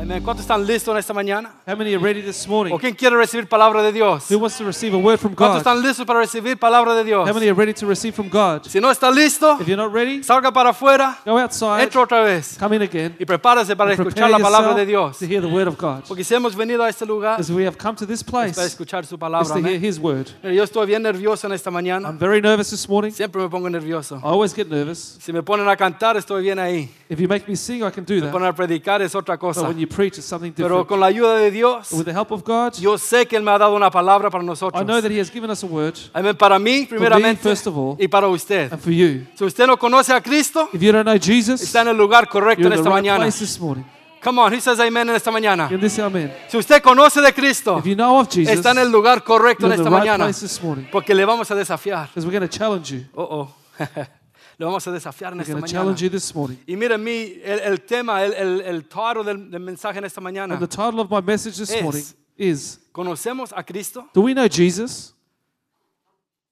Amén. ¿Cuántos están listos en esta mañana? How many are ready this morning? ¿O quién quiere recibir palabra de Dios? Who wants to receive a word from ¿Cuántos God? están listos para recibir palabra de Dios? How many are ready to receive from God? Si no está listo, If you're not ready, salga para afuera, go outside, entra otra vez come in again, y prepárese para and escuchar prepare la palabra de yourself Dios. to hear the word of God. Porque si hemos venido a este lugar As we have come to this es para place, escuchar su is palabra. to hear amén. His word. Mire, Yo estoy bien nervioso en esta mañana. I'm very nervous this morning. Siempre me pongo nervioso. I always get nervous. Si me ponen a cantar, estoy bien ahí. If you make me sing, I can do Me that. ponen a predicar es otra But cosa. when you preach, something Pero different. con la ayuda de Dios, But with the help of God, yo sé que Él me ha dado una palabra para I know that He has given us a word, Amén. Para mí, primeramente, first of all, y para usted. and for you. Si usted no conoce a Cristo, If you don't know Jesus, está en el lugar correcto you're en in the esta right mañana. place this morning. Come on, he says amen en esta mañana. This amen. Si usted conoce de Cristo, If you know of Jesus, está en el lugar correcto you're en in esta the right mañana. place this morning. Porque le vamos a desafiar. Because we're going to challenge you. Oh, oh. le vamos a desafiar en We're esta going to mañana. challenge you this morning. Y miren mi, el, el tema, el, el, el del, del mensaje en esta mañana. And the title of my message this Es- morning is ¿Conocemos a Cristo? Do we know Jesus?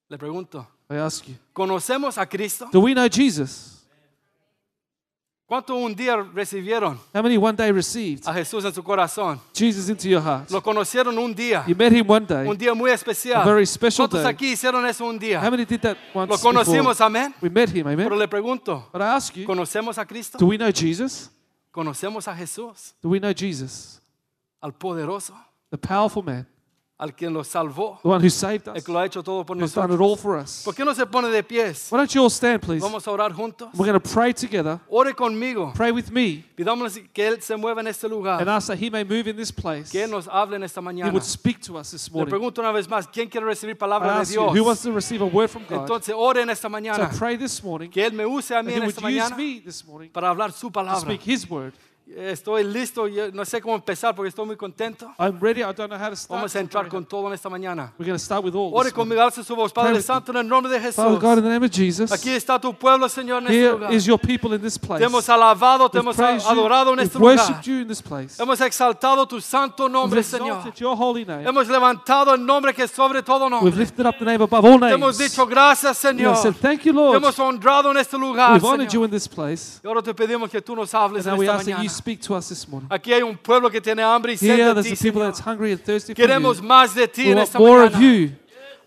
Le pregunto. I ask you. ¿Conocemos a Cristo? Do we know Jesus? ¿Cuánto un día recibieron How many one day received a Jesús en su corazón? Jesus into your heart? Lo conocieron un día, You met him one day. un día muy especial. A very special ¿Cuántos day. aquí hicieron eso un How many did that once Lo conocimos, before? amén. We met him, Pero le pregunto, But I ask you, ¿conocemos a Cristo? do we know Jesus? ¿Conocemos a Jesús? Do we know Jesus? Al poderoso, The powerful man, al quien los salvó, the one who saved el us, que lo ha hecho todo por who's done it nosotros. all for us. ¿Por qué no se pone de pies? Why don't you all stand, please? Vamos a orar juntos. We're going to pray together. Ore conmigo. Pray with me Pidámosle que Él se mueva en este and lugar. ask that he may move in this place. Que Él He nos hable en esta mañana. would speak to us this Le morning. pregunto una vez más, ¿quién quiere recibir I palabra de ask you, who wants Dios? to receive a word from God? Entonces ore en esta So mañana. pray this morning Que Él me use a that mí he en would esta use mañana me this morning para hablar su to palabra. speak his word. Estoy listo, no sé cómo empezar porque estoy muy contento. I'm ready. I don't know how to start. Vamos a entrar con todo en esta mañana. We're going to start with all. Ore conmigo, alce su voz. Padre Santo, en el nombre de Father Jesús. God, in the name of Jesus, Aquí está tu pueblo, Señor, en este here lugar. is your people in this place. Te hemos alabado, te We've hemos adorado en we've este lugar. worshipped you in this place. Hemos exaltado tu santo We've nombre, Señor. exalted your holy name. Hemos levantado el nombre que sobre todo We've nombre. lifted up the name above all Te hemos names. dicho gracias, We Señor. have said, thank you, Te Lord. hemos honrado en este lugar, We've honored you in this place. Y ahora te pedimos que tú nos hables en we esta mañana. Speak to us this morning. Aquí hay un pueblo que tiene hambre y sed Here, de there's ti, a people Señor. that's hungry and thirsty for you. Más de ti We en want esta more of mañana. you.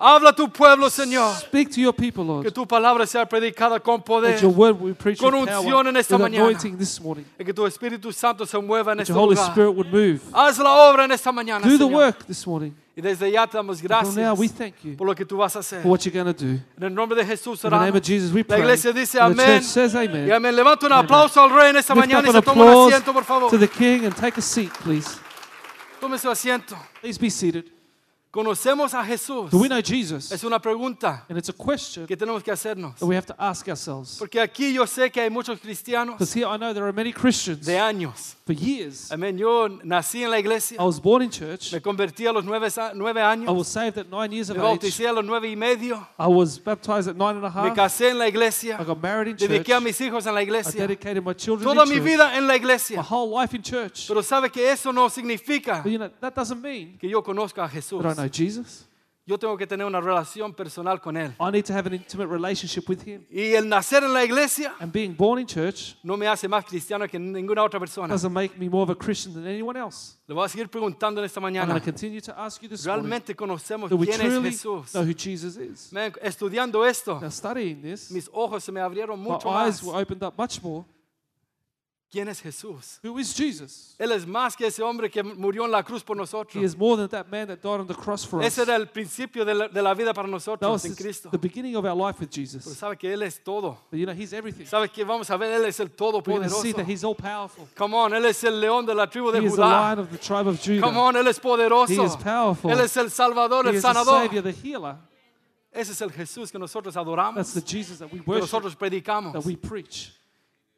Habla tu pueblo, Señor. Speak to your people, Que Lord. tu palabra sea predicada con poder. That your word will be preached Con with unción en esta mañana. anointing this morning. Y que tu Espíritu Santo se mueva en That este your Holy lugar. Spirit would move. Haz la obra en esta mañana, Do the Señor. work this morning. Y desde ya te damos From now, gracias we thank you por lo que tú vas a hacer. for what you're going to do. En el nombre de Jesús In the name oramos. of Jesus, we La pray. iglesia dice And the amén. church says Y amen. amén. Levanta un Amen. aplauso al rey en esta Lift mañana up y an se toma un applause asiento, por favor. to the King and take a seat, please. Tome su asiento. Please be seated. ¿Conocemos a Jesús? Do we know Jesus? Es una pregunta And it's a question que tenemos que hacernos. that we have to ask ourselves. Porque aquí yo sé que hay muchos cristianos Because here I know there are many Christians de años. for years. Amén. Yo nací en la iglesia. I was born in church. Me convertí a los nueve, I años. was saved at nine years of Me age. bauticé a los nueve y medio. I was baptized at nine and a Me half. casé en la I iglesia. got married in church. Dediqué a mis hijos en la I iglesia. dedicated my children Toda in mi church. vida en la My iglesia. whole life in church. Pero sabe que eso no significa But you know, that doesn't mean que yo conozca a Jesús. that I know Jesus. Yo tengo que tener una relación personal con Él. I need to have an intimate relationship with Him. Y el nacer en la iglesia And being born in church no me hace más cristiano que ninguna otra persona. doesn't make me more of a Christian than anyone else. Le voy a seguir preguntando en esta I'm going mañana. to continue to ask you this morning. ¿Realmente conocemos Do we quién es truly Jesús? know who Jesus is? Man, estudiando esto, Now, studying this, mis ojos se me abrieron my mucho eyes más. were opened up much more. ¿Quién es Jesús? Who is Jesus? Él es más que ese hombre que murió en la cruz por He nosotros. is more than that man that died on the cross for us. Ese era el principio de la, de la vida para That nosotros was en the- Cristo. the beginning of our life with Pero Jesus. sabe que Él es todo. But you know, He's everything. Sabe que vamos a ver, Él es el We're going to see todopoderoso. that He's all powerful. Come on, Él es el león de la tribu de He is the Judá. lion of the tribe of Come Judah. on, Él es poderoso. He is powerful. Él es el Salvador, He el is the sanador. Savior, the healer. Ese es el Jesús que nosotros That's adoramos, the Jesus that we que worship, nosotros predicamos. that we preach.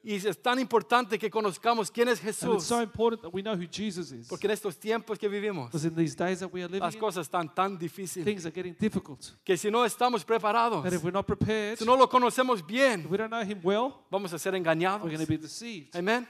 Y es tan importante que conozcamos quién es And it's Jesús. so important that we know who Jesus is. Porque en estos tiempos que vivimos, Because in these days that we are living las in, cosas están tan difíciles things are getting difficult. que si no estamos preparados, That if we're not prepared, si no lo conocemos bien, if we don't know Him well, vamos a ser engañados. we're going to be deceived. Amén.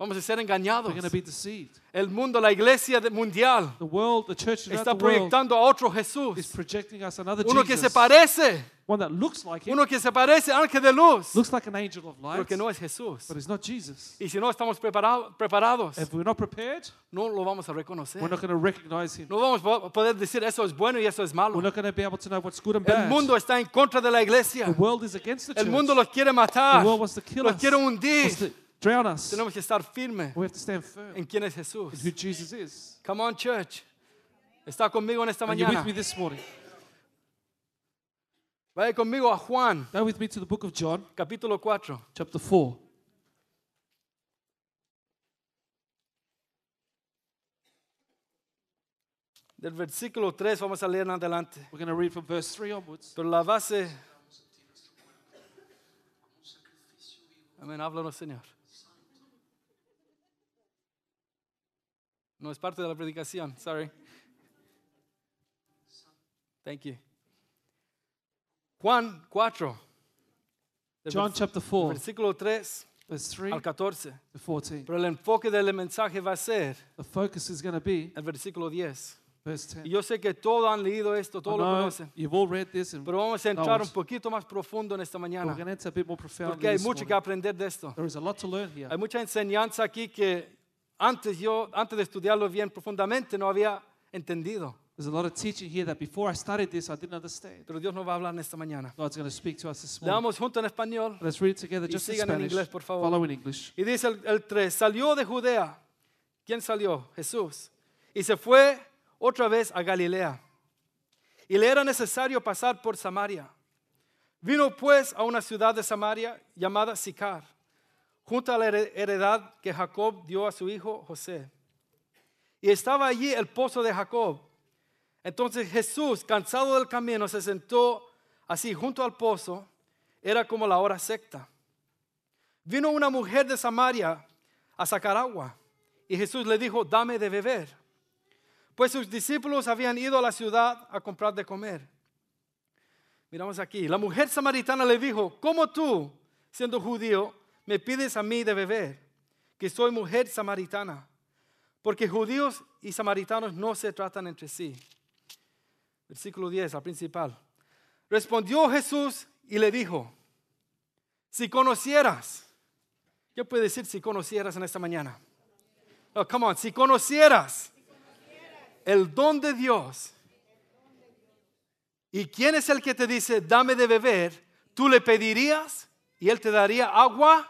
Vamos a ser engañados. We're going to be deceived. El mundo, la iglesia mundial, The world, the church está the world proyectando a otro is Jesús. projecting us another Uno que se parece, One that looks like Him, uno que se parece ángel de luz, looks like an angel of pero que no es Jesús. but it's not Jesus. Y si no estamos prepara- preparados, If we're not prepared, no lo vamos a reconocer. we're not going to recognize Him. No vamos a poder decir eso es bueno y eso es malo. We're not going to be able to know what's good and El bad. mundo está en contra de la The iglesia. world is against the El church. mundo los quiere The matar, world wants to kill los us, quiere hundir. Drown us. Tenemos que estar firmes We have to stand firm en quién es in Jesús. who Jesus is. Come on, church. Está conmigo en esta you're with mañana. me this morning. Vaya conmigo a Juan, Go with me to the book of John, capítulo 4. chapter 4. Del versículo 3 vamos a leer en adelante. We're going to read from verse 3 onwards. Pero la base... Amén, háblanos, Señor. No es parte de la predicación, sorry. Thank you. Juan 4. del John chapter 4, Versículo 3 verse 3 al 14. to 14. Pero el enfoque del mensaje va a ser The focus is going to be el versículo 10. verse Y 10. yo sé que todos han leído esto, todos lo conocen. you've all read this, and Pero vamos a entrar un poquito más profundo en esta we're mañana. going to enter a bit more profoundly Porque hay mucho que morning. aprender de esto. There is a lot to learn here. Hay mucha enseñanza aquí que antes yo, antes de estudiarlo bien profundamente, no había entendido. There's a lot of teaching here that before I studied this, I didn't understand. Pero Dios nos va a hablar en esta mañana. God's going to speak to us this morning. Leamos juntos en español. Let's read it together Y just in sigan en Spanish. inglés, por favor. Follow in English. Y dice el, el 3, salió de Judea. ¿Quién salió? Jesús. Y se fue otra vez a Galilea. Y le era necesario pasar por Samaria. Vino pues a una ciudad de Samaria llamada Sicar, junto a la here- heredad que Jacob dio a su hijo José. Y estaba allí el pozo de Jacob. Entonces Jesús, cansado del camino, se sentó así junto al pozo. Era como la hora secta. Vino una mujer de Samaria a sacar agua y Jesús le dijo, dame de beber. Pues sus discípulos habían ido a la ciudad a comprar de comer. Miramos aquí, la mujer samaritana le dijo, ¿cómo tú, siendo judío, me pides a mí de beber, que soy mujer samaritana? Porque judíos y samaritanos no se tratan entre sí. Versículo 10, al principal. Respondió Jesús y le dijo, si conocieras, ¿qué puede decir si conocieras en esta mañana? Oh, come on, si conocieras el don de Dios y quién es el que te dice, dame de beber, tú le pedirías y él te daría agua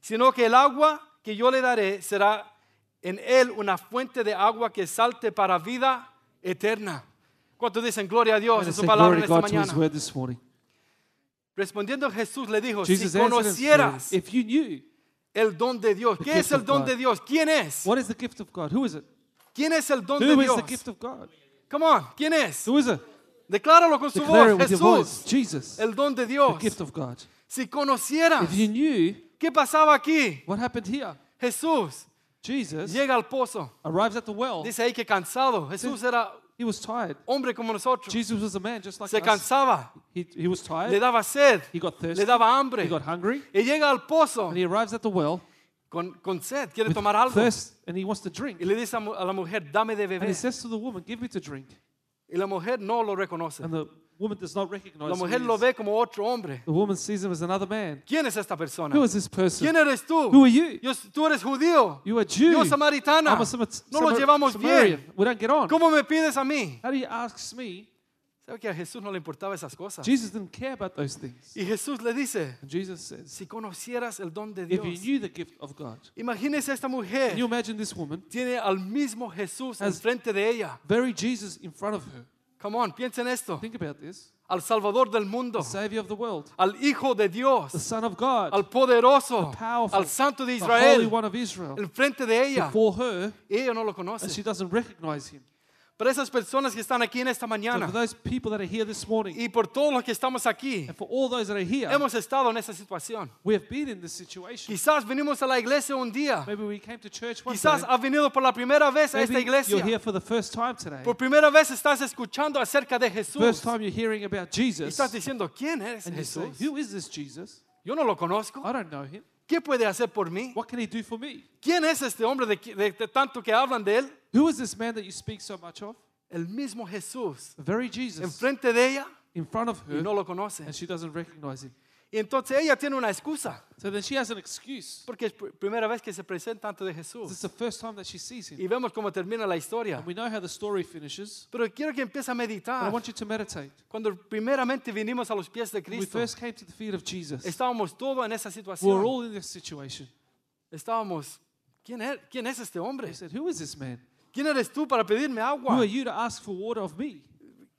sino que el agua que yo le daré será en él una fuente de agua que salte para vida eterna. ¿Cuántos dicen gloria a Dios en su palabra en esta mañana? Respondiendo Jesús le dijo, Jesus si conocieras if you knew el don de Dios, The ¿qué es el don de Dios? ¿Quién es? what is the gift of God, who is it? ¿Quién es el don de Who is the Dios? gift of God? Come on, ¿quién es? Who is it? Decláralo con su Declare voz, your voice. Jesús, Jesus, el don de the Dios. gift of God. Si conocieras, If you knew ¿qué pasaba aquí? what happened here, Jesús Jesus llega al pozo. arrives at the well. Dice ahí que cansado. Jesús era He was tired. hombre como nosotros. Jesus was a man just like Se us. cansaba, He, he was le tired. daba sed, He got thirsty. le daba He got hungry. Y llega al pozo And he arrives at the well con, con sed, quiere with tomar algo. thirst and he wants to drink. Y le dice a a la mujer, dame de And he says to the woman, Give me to drink. Y la mujer no lo reconoce. And the woman does not recognize La mujer lo ve como otro hombre. The woman sees him as another man. ¿Quién es esta persona? Who is this person? ¿Quién eres tú? Who are you? Yo- tú eres judío. You are Jew. Yo samaritana. I'm a Samar- No Samar- llevamos Samaritan. bien. We don't get on. ¿Cómo me pides a mí? How do you ask me? ¿Sabe que a Jesús no le importaba esas cosas? Jesus didn't care about those things. Y Jesús le dice, And Jesus says, si conocieras el don de if you knew the gift of God, imagínese esta can you imagine this woman, tiene al mismo Jesús enfrente de ella. very Jesus in front of her? Come on, piensen esto. Think about this. Al Salvador del mundo, The Savior of the world, al Hijo de Dios, the Son of God, al poderoso, The powerful, al Santo de the Holy Israel, One of Israel, enfrente de ella. before her, ella no lo and she conoce. doesn't recognize him. Pero esas personas que están aquí en esta So for mañana those people that are here this morning, y por todos los que estamos aquí, and for all those that are here, hemos estado en esa situación. we have been in this situation. Quizás venimos a la iglesia un día. Maybe we came to church one Quizás has venido por la primera vez a esta Maybe you're iglesia. here for the first time today. Por primera vez estás escuchando acerca de First Jesús. time you're hearing about Y Jesus. estás diciendo, ¿quién es And you say, Jesús? who is this Jesus? Yo no lo conozco. I don't know him. ¿Qué puede hacer por mí? What can he do for me? ¿Quién es este hombre de, de- de tanto que hablan de él? Who is this man that you speak so much of? El mismo Jesús. The very Jesus Enfrente de ella in front of y her, no lo conoce. and she doesn't recognize him. Y entonces ella tiene una excusa. So then she has an excuse. Porque es pr- primera vez que se presenta ante de This is the first time that she sees him. Y vemos cómo termina la historia. And we know how the story finishes. Pero quiero que empiece a But I want you to meditate. Cuando primeramente vinimos a los pies de When we first came to the feet of Jesus, estábamos todos en esa situación. we were all in this situation. Estábamos, ¿quién es, quién es este hombre? They said, Who is this man? ¿Quién eres tú para pedirme Who agua? are you to ask for water of me?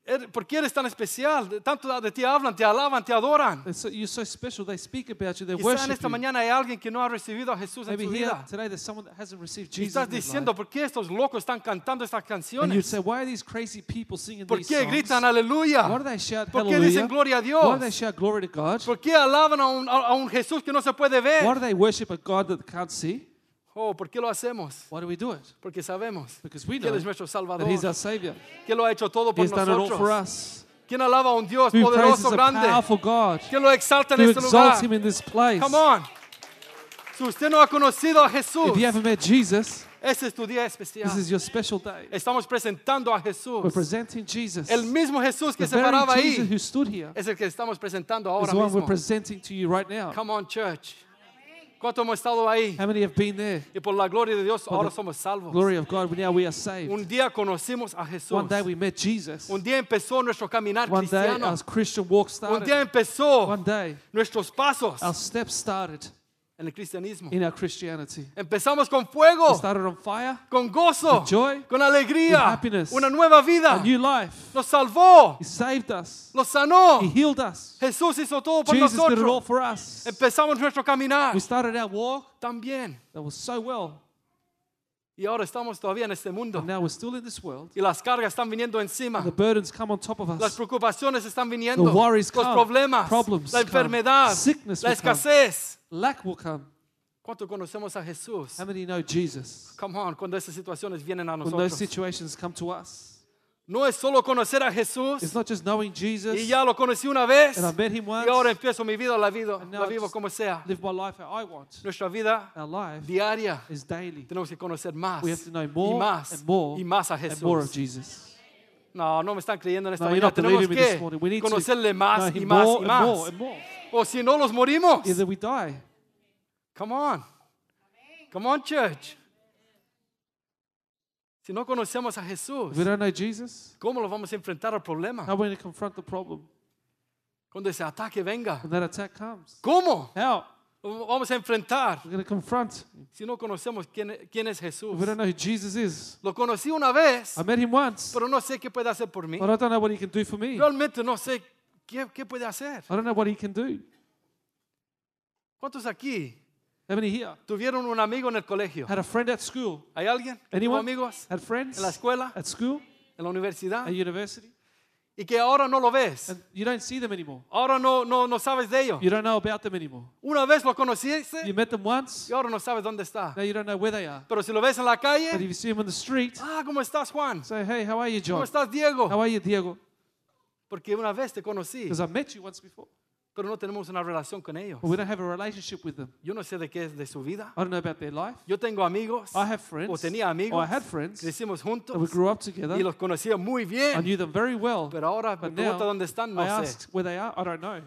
Er- ¿Por qué eres tan especial? Tanto de ti hablan, te alaban, te adoran. So, you're so special. They speak about you. They Quizá en worship esta you. mañana hay alguien que no ha recibido a Jesús en Maybe su here vida. today there's someone that hasn't received Y Jesus estás in their diciendo. ¿por qué estos locos están cantando estas And you'd canciones? say, why are these crazy people singing ¿Por qué gritan Why do aleluya? they shout ¿Por qué dicen gloria a Why do they Dios? shout glory to God? ¿Por qué alaban a un, a a un Jesús que no se puede Why ver? do they worship a God that they can't see? Oh, ¿por qué lo hacemos? Why do we do it? Porque sabemos Because we que Él es nuestro that Salvador, He's our Savior. que lo ha hecho todo por He's done it all for nosotros. us. ¿Quién alaba a un Dios Who praises poderoso, a grande? powerful God? que lo exalta en Who este lugar? exalts Him in this place? Come on. Si usted no ha conocido a Jesús, If you haven't met Jesus, ese es tu día especial. this is your special day. Estamos presentando a We're Jesús. presenting Jesus. El mismo Jesús que The se very paraba Jesus ahí who stood here es el que estamos presentando is ahora the one we're mismo. presenting to you right now. Come on, church. ¿Cuánto hemos estado ahí? How many have been there? Y por la gloria de Dios, ahora the somos salvos. Glory of God, now we are saved. Un día conocimos a Jesús. One day we met Jesus. Un día empezó nuestro caminar One day cristiano. our Christian walk Un día started. empezó One day nuestros pasos our steps started en el cristianismo. in our Christianity. Empezamos con We fuego, started on fire, con gozo, with joy, con alegría, with happiness, una nueva vida. a new life. Nos salvó, He saved us. nos sanó. He healed us. All hizo todo por Jesus did it all nosotros. for us. Empezamos nuestro caminar We started our walk también. that was so well. Y ahora estamos todavía en este mundo. And now we're still in this world. Y las cargas están viniendo encima. The burdens come on top of Las us. preocupaciones están viniendo. The worries Los come. problemas. Problems La come. enfermedad. Sickness La come. Lack will come. ¿Cuánto conocemos a Jesús? How many know Jesus? Come on, cuando esas situaciones vienen a When those nosotros. situations come to us, No es solo conocer a Jesús it's not just knowing Jesus y ya lo conocí una vez and I met him once, y ahora empiezo mi vida, la vivo, And now la vivo just como sea. live my life how I want. Nuestra vida Our life diaria is daily. tenemos que conocer más We have to know y more más and more y más a and more of Jesús. Jesus. No, no me están creyendo en esta No, you're mañana. not Tenemos believing me this que morning. We need to conocerle más know y him más more y and más. more and more. O si no, los morimos. Either we die. Come on. Come on, church. Si no conocemos a Jesús, If we don't know Jesus, ¿cómo lo vamos a enfrentar al problema? how are we going to confront the problem Cuando ese ataque venga. when that attack comes? ¿Cómo? How? Vamos a enfrentar We're going to confront. si no conocemos quién, quién es Jesús. If we don't know who Jesus is. Lo conocí una vez, I met him once, pero no sé qué puede hacer por mí. but I don't know what he can do for me. Realmente no sé qué, qué puede hacer. don't know what he can do. ¿Cuántos aquí How many here tuvieron un amigo en el colegio? had a friend at school? ¿Hay alguien? tuvo Anyone? amigos Had friends en la escuela, at school, en la universidad? at university? Y que ahora no lo ves. And you don't see them anymore. Ahora no, no, no sabes de ellos. You don't know about them anymore. Una vez lo conociste You met them once, y ahora no sabes dónde está. now you don't know where they are. Pero si lo ves en la But calle, if you see them on the street, ah, ¿cómo estás, Juan? say, hey, how are you, ¿Cómo John? estás, Diego? How are you, Diego? Porque una vez te conocí, Because I met you once before. pero no tenemos una relación con ellos. But we don't have a relationship with them. Yo no sé de qué es de su vida. I don't know about their life. Yo tengo amigos, I have o friends, tenía or amigos, I had friends, crecimos that we juntos grew up together. y los conocía muy I bien. knew them very well. Pero ahora me now, dónde están, no I sé. ask where they are. I don't know.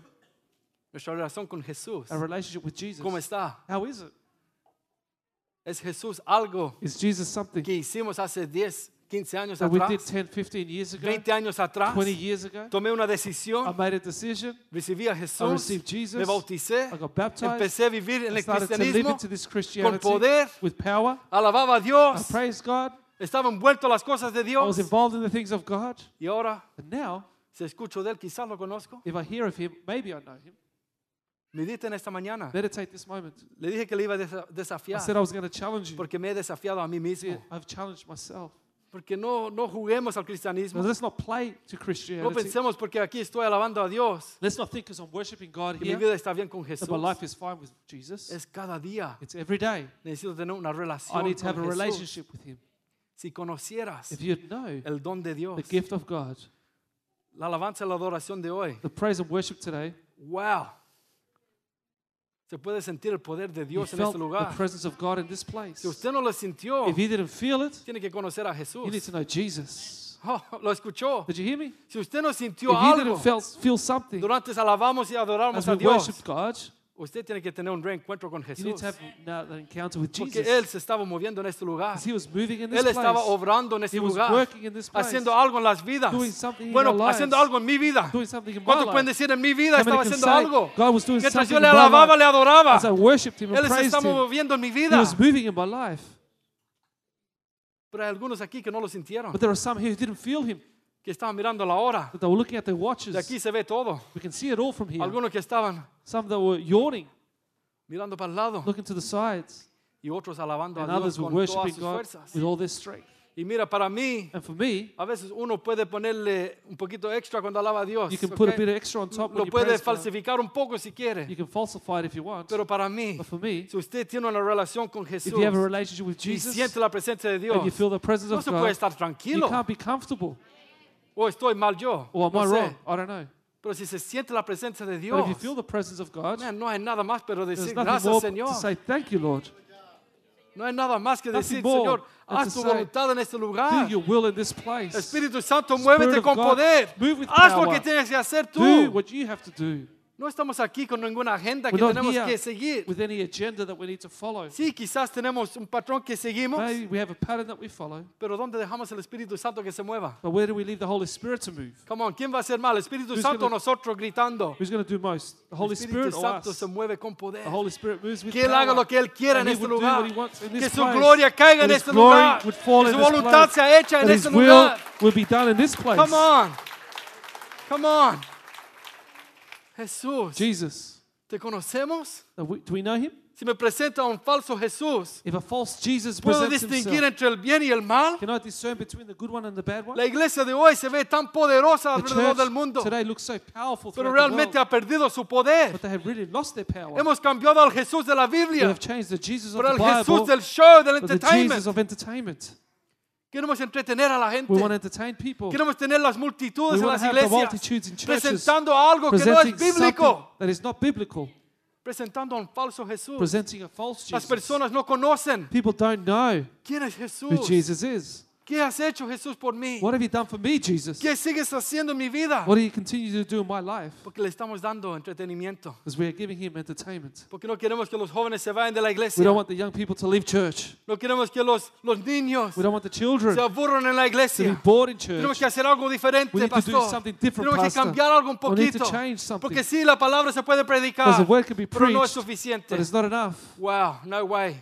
Nuestra relación con Jesús, Our relationship with Jesus. ¿cómo está? How is it? ¿Es Jesús algo Is Jesus something que hicimos hace 10, 15 años that we did atrás, 10, 15 years ago, 20 años atrás, 20 years ago. tomé una I decisión, made a decision. recibí a I Jesús, received Jesus. me bauticé, I got baptized. empecé a vivir en I el started to live cristianismo, into this Christianity poder. with power. alababa a I Dios, praised God. estaba envuelto a las cosas de I was Dios involved in the things of God. y ahora And now, si escucho de él, quizás lo conozco. if I hear of Him, maybe I know Him. Mediten esta mañana. Meditate this moment. Le dije que le iba a desa- I desafiar said I was going to challenge you. porque me he desafiado a mí mismo. I've challenged myself. Porque no, no juguemos al Now, cristianismo. let's not play to No Christianity. pensemos porque aquí estoy alabando a Dios Let's not think because I'm worshiping God que mi here vida está bien con that Jesús. my life is fine with Jesus. Es cada día. It's every day. Necesito tener una I relación need to have a con Jesús. relationship with Him. Si conocieras If you know el don de Dios, the gift of God, la alabanza y la adoración de hoy, the praise and worship today, wow. Se puede sentir el poder de you Dios en felt este the lugar. presence of God in this place. Si usted no lo sintió, If you didn't feel it, tiene que conocer a you need Jesús. to know Jesus. Oh, lo escuchó. Did you hear me? Si usted no If sintió you algo didn't feel, feel something durante alabamos y adoramos as a we Dios, God, usted tiene que tener un reencuentro con you need Jesús. to have now that encounter with Porque Jesus. Él se estaba moviendo en este lugar. Because He was moving in this Él estaba obrando en este He was lugar. working in this place, Haciendo algo en las vidas. doing something in Bueno, lives, haciendo algo en mi vida. doing something in my ¿Cuántos pueden decir en mi vida How many estaba can haciendo say algo? God was doing Mientras something yo in le my alababa, life le adoraba. as I worshipped Him Él se praised estaba Him? moviendo en mi He vida. was moving in my life. Pero hay algunos aquí que no lo sintieron. But there are some here who didn't feel Him, Que estaban mirando la hora. that they were looking at their watches. De aquí se ve todo. We can see it all from here. Algunos que estaban Some that were yawning, mirando para el lado. looking to the sides, Y otros alabando a and Dios others were con todas worshiping sus God fuerzas. with all their strength. Y mira, para mí, And for me, a veces uno puede ponerle un poquito extra cuando alaba a Dios. you can put a ¿ok? bit of extra on top when Lo you puede praise God. falsificar un poco si quiere. You can falsify it if you want. Pero para mí, But for me, si usted tiene una relación con Jesús if you have a relationship with y Jesus siente la presencia de and Dios, you feel the presence no of se puede God, estar you tranquilo. can't be comfortable. O estoy mal yo. Or am no I sé. wrong? I don't know. Pero si se siente la presencia de But Dios, if you feel the presence of God, man, no hay nada más pero there's decir nothing gracias, more Señor. to say thank you, Lord. No hay nada más que Nothing decir, more Señor, than haz to tu say, voluntad en este Do lugar. your will in this place. Espíritu Santo, Spirit muévete of con God, poder. move with Haz lo power. que tienes que hacer Do what you have to do. No estamos aquí con ninguna agenda We're que not tenemos here que seguir. with any agenda that we need to follow. Sí, quizás tenemos un patrón que seguimos, Maybe we have a pattern that we follow, pero ¿dónde dejamos el Espíritu Santo que se mueva? but where do we leave the Holy Spirit to move? Come on, ¿quién va a hacer mal? ¿El Espíritu Who's Santo o gonna- nosotros gritando? Who's going to do most? The Holy Espíritu Spirit or Santo us? se mueve con poder. The Holy Spirit moves with Que Él haga power. lo que Él quiera en And he este would do lugar. what he wants in Que this su place. gloria caiga en este his glory lugar. would fall Que in su this voluntad place. sea hecha en his este will lugar. will be done in this place. Come on. Come on. Jesús, Jesus. ¿te conocemos? We- Do we know him? Si me presenta un falso Jesús, If a false Jesus ¿puedo presents distinguir himself, entre el bien y el mal? can I discern between the good one and the bad one? La iglesia de hoy se ve tan poderosa The alrededor del mundo, today looks so powerful pero throughout the realmente world, ha perdido su poder. but they have really lost their power. Hemos cambiado al Jesús de la We Biblia have changed the Jesus of por the el Jesús Bible del show, del for the Jesus of entertainment. Queremos entretener a la gente. We want to entertain people. Queremos tener las multitudes en las iglesias multitudes in churches presentando algo que no es bíblico, that is not biblical, presentando a un falso Jesús. presenting a false Las Jesus. personas no conocen People don't know quién es who Jesus is. ¿Qué has hecho Jesús por mí? What have you done for me, Jesus? ¿Qué sigues haciendo en mi vida? What do you continue to do in my life? Porque le estamos dando entretenimiento. Because we are giving him entertainment. Porque no queremos que los jóvenes se vayan de la We iglesia. don't want the young people to leave church. No queremos que los, los niños We don't want the children se to aburran en la be iglesia. bored in Tenemos church. que hacer algo diferente, We need to do pastor. something different, Tenemos que pastor. cambiar algo un We need to poquito. change something. Porque sí, la palabra se puede Because predicar, the word can be pero no es preached, suficiente. but it's not enough. Wow, no way.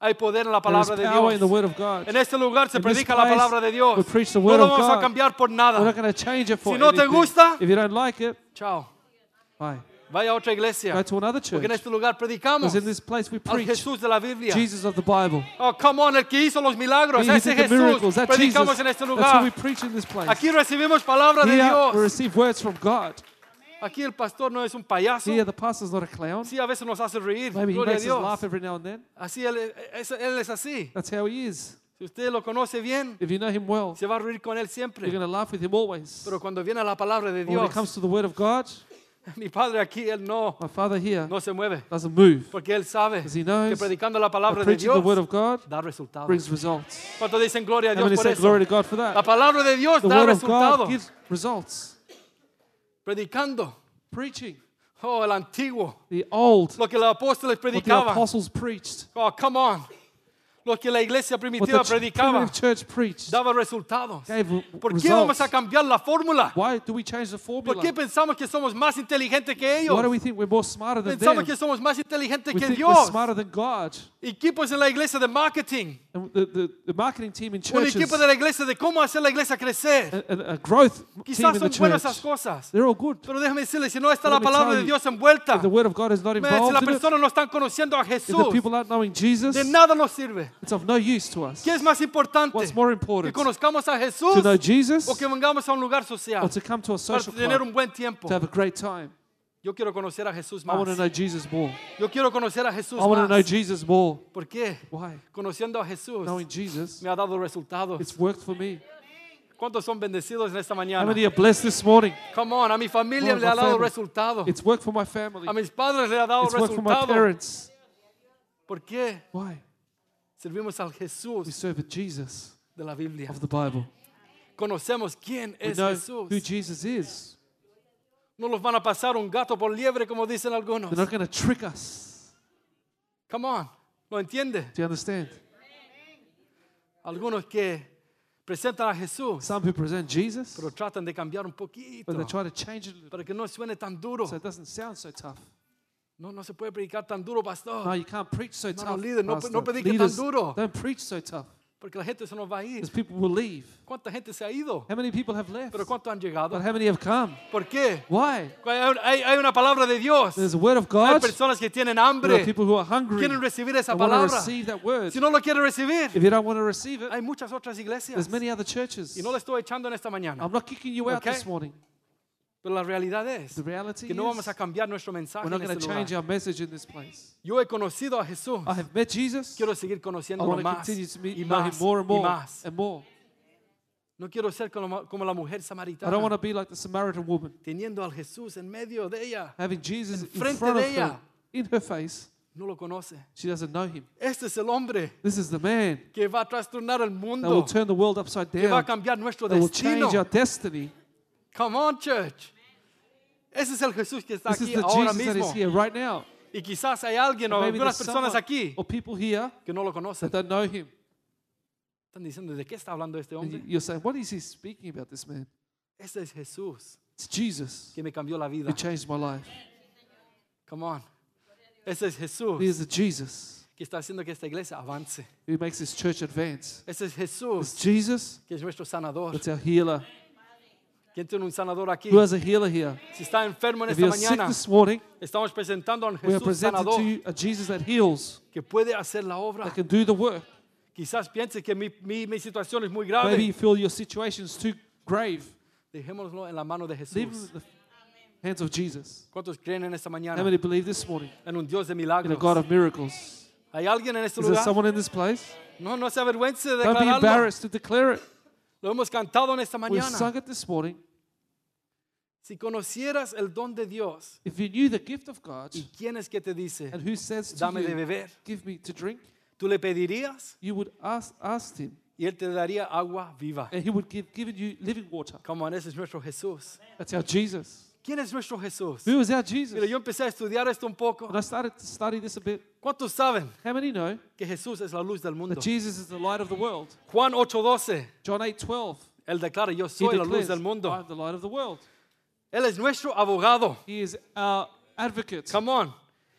Hay poder en la palabra de Dios. En este lugar se In predica la palabra de Dios. we No lo vamos a cambiar por nada. Si no te anything. gusta- If you don't like it, Chao. bye. Vaya a otra iglesia. Go to another Porque church. en este lugar predicamos in this place we al preach Jesús de la Biblia. Jesus of the Bible. Oh, come on, el que hizo los milagros, He ese Jesús. that Jesus. Predicamos en este That's who lugar. we preach in this place. Aquí recibimos palabra de Here we Dios. receive words from God. Aquí el pastor no es un payaso. Here the pastor's not a clown. Sí, a veces nos hace reír. Maybe he Gloria a makes us Dios. laugh every now and then. Así él, es- él es así. That's how he is. Si usted lo conoce bien, If you know him well, se va a reír con él you're siempre. going to laugh with him always. Pero cuando viene la palabra de But when Dios, it comes to the word of God, mi padre aquí, él no, my father here no se mueve. doesn't move. Porque él sabe Because he que knows predicando la that palabra de preaching the Dios word of God da resultados. brings results. ¿Cuántos dicen gloria a How Dios many por say eso? glory to God for La that? palabra de Dios The da word of God resultados. gives results. Predicando. Preaching Oh, el antiguo. the old, Lo que los apóstoles what the apostles preached. Oh, come on. Lo que la iglesia the primitiva predicaba preached daba resultados. ¿Por qué vamos results. a cambiar la fórmula? Why do we change the ¿Por formula? qué pensamos que somos más inteligentes que ellos? Why do we think we're more smarter than Pensamos que somos más inteligentes We que Dios. smarter than God. Equipos en la iglesia de marketing, the, the, the marketing team in un churches, equipo de la iglesia de cómo hacer la iglesia crecer. a, a- a growth Quizás son buenas esas cosas, they're all good. pero déjame decirle, si no está la let me palabra de Dios envuelta, si las personas no están conociendo a Jesús, Jesus, de nada nos sirve. It's of no use to us. ¿Qué es más importante? What's more Que important? conozcamos a To know Jesus o que vengamos a un lugar social or to come to a para social tener club un buen tiempo. to have a great time? Yo quiero conocer a Jesús I want to know Jesus more. Yo quiero conocer a Jesús I want to know más. Jesus more. ¿Por qué? Why? Conociendo a Jesús Knowing Jesus, me ha dado resultados. it's worked for me. ¿Cuántos son bendecidos en esta How mañana? many are blessed this morning? Come on, a mi familia le ha my dado family. resultados. It's worked for my family. A mis padres le ha dado It's worked for my resultados. parents. ¿Por qué? Why? Servimos al We Jesús serve a Jesus de la Biblia. of the Bible. Conocemos quién We es know Jesús. who Jesus is. No los van a pasar un gato por liebre, como dicen algunos. They're not going to trick us. Come on, ¿lo entiende? Do you understand? Algunos que presentan a Jesús, Some who present Jesus, pero tratan de cambiar un poquito but they try to change it a little para que no suene tan duro. so it doesn't sound so tough. No, no se puede predicar tan duro, No, pastor, you can't preach so no, tough. líder, no- pastor. no predique tan Leaders, duro. Don't preach so tough porque la gente se nos va a ir. because people will leave. ¿Cuánta gente se ha ido? How many people have left? Pero ¿cuántos han llegado? But how many have come? ¿Por qué? Why? Hay, hay- hay una palabra de Dios. There's a word of Hay God. personas que tienen There are hambre, people who are hungry quieren recibir esa and want to palabra. receive that word. Si no lo quieren recibir, If you don't want to receive it, hay muchas otras iglesias. there's many other churches. Y no le estoy echando en esta mañana. I'm not kicking you out Okay. this morning. Pero la realidad es The que no vamos a cambiar nuestro mensaje we're en not este change lugar. our message in this place. Yo he conocido a Jesús. I have met Jesus. Quiero seguir conociéndolo más y más more and y more más. and more. No quiero ser como, como la mujer I don't samaritana, want to be like the Samaritan woman, teniendo al Jesús en medio de ella. having Jesus in Enfrente front de of her, ella. in her face. No lo conoce. She doesn't know him. Este es el hombre This is the man que va a trastornar el that will mundo, turn the world upside que va a down, cambiar nuestro that will destino. change our destiny. Come on, church. Ese es el Jesús que está This is aquí the ahora Jesus that mismo. is here right now. Y quizás hay alguien o Maybe algunas there's personas someone aquí or people here que no lo conocen. that don't know him. Están diciendo, ¿de qué está hablando este And you- hombre? you're saying, what is he speaking about, this man? Ese es Jesús It's Jesus que me cambió la vida. who changed my life. Come on. Ese es Jesús He is the Jesus que está haciendo que esta iglesia avance. who makes this church advance. Ese es It's Jesús Jesus que es nuestro sanador. that's our healer. ¿Quién tiene un sanador aquí? Who has a healer here? Si está enfermo en If esta you're sick mañana, this morning, estamos presentando we are Jesús sanador to you a Jesus that heals, que puede hacer la obra. that can do the work. Quizás piense que mi, mi, mi situación es muy Maybe you feel your situation's too grave. Dejémoslo en la mano de Leave it Jesús. in the hands of Jesus. ¿Cuántos creen en esta How many believe this morning en un Dios de in a milagros? God of miracles? ¿Hay alguien en este Is there lugar? someone in this place? No, no se avergüence de Don't be declararlo. embarrassed to declare it. Lo hemos cantado en esta We've mañana. sung it this morning. Si conocieras el don de Dios If you knew the gift of God y quién es que te dice, and who says to dame de beber, give me to drink, tú le pedirías you would ask, ask him y él te daría agua viva. and he would give given you living water. Come on, ese es nuestro Jesús. That's our Jesus. ¿Quién es nuestro Jesús? Who is our Jesus? Mira, yo empecé a estudiar esto un poco. And I started to study this a bit. ¿Cuántos saben How many know que Jesús es la luz del mundo? that Jesus is the light of the world? Juan 8:12, John 8 12. él declara, yo He soy la luz declares, del mundo. I am the light of the world. Él es nuestro abogado. He is our advocate. Come on.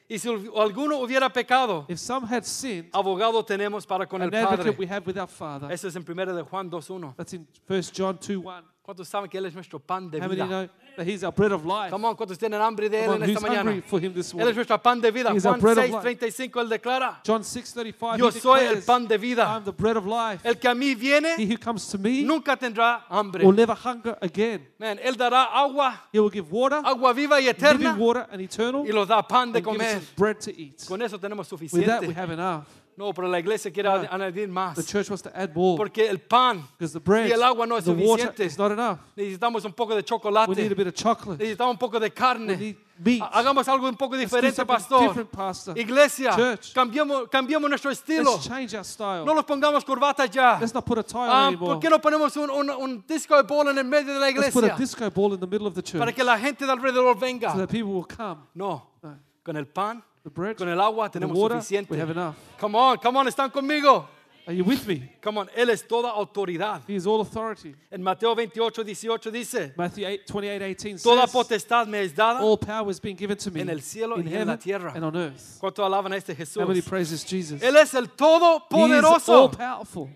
Y si alguno hubiera pecado, If some had sinned, abogado tenemos para con el an advocate Padre. we have with our Father. Eso es en 1 de Juan 2.1. That's in 1 John 2 1. ¿Cuántos saben que Él es nuestro pan de How many vida? know that He's our bread of life? Come on, ¿cuántos tienen hambre de Él Come on, en esta who's hungry mañana? for Him this Él es morning? nuestro pan de vida. He is our Juan bread of 6, life. 35, Él declara, John 6 35. yo he soy el declares, pan de I vida. am the bread of life. El que a mí He viene who comes to me nunca tendrá hambre. will never hunger again. Man, Él dará agua, He will give water, agua viva y living eterna water and eternal, y los da pan de and give comer. bread to eat. Con eso tenemos With that, we suficiente. have enough. No, pero la iglesia quiere No. añadir The más. church wants to add more Porque el pan, the bread, y el agua no es the suficiente. is not enough. necesitamos un poco de We need a chocolate, bit of chocolate. necesitamos un poco de We carne. need meat. Ha- Hagamos algo un poco diferente, pastor. different, pastor. Iglesia, Church. cambiemos, cambiemos nuestro estilo. Let's change our style. No los pongamos corbatas ya. Let's not put a tie Ah, anymore. ¿Por qué no ponemos un, un, un disco bola en el medio de la Let's put a iglesia? disco ball in the middle of the Para church que la gente de alrededor so venga. that people will come. No, No. con el pan the bread, Con el agua the tenemos water, suficiente. we have enough. Come on, come on, están conmigo. Are you with me? Come on, Él es toda autoridad. He is all authority. En Mateo 28, 18 dice, Matthew 8, 28, 18 Toda says, potestad me es dada. All power has been given to me En el cielo in y en la heaven tierra. and on earth. ¿Cuánto alaban a este Jesús? How many praises Jesus? Él es el He is all powerful.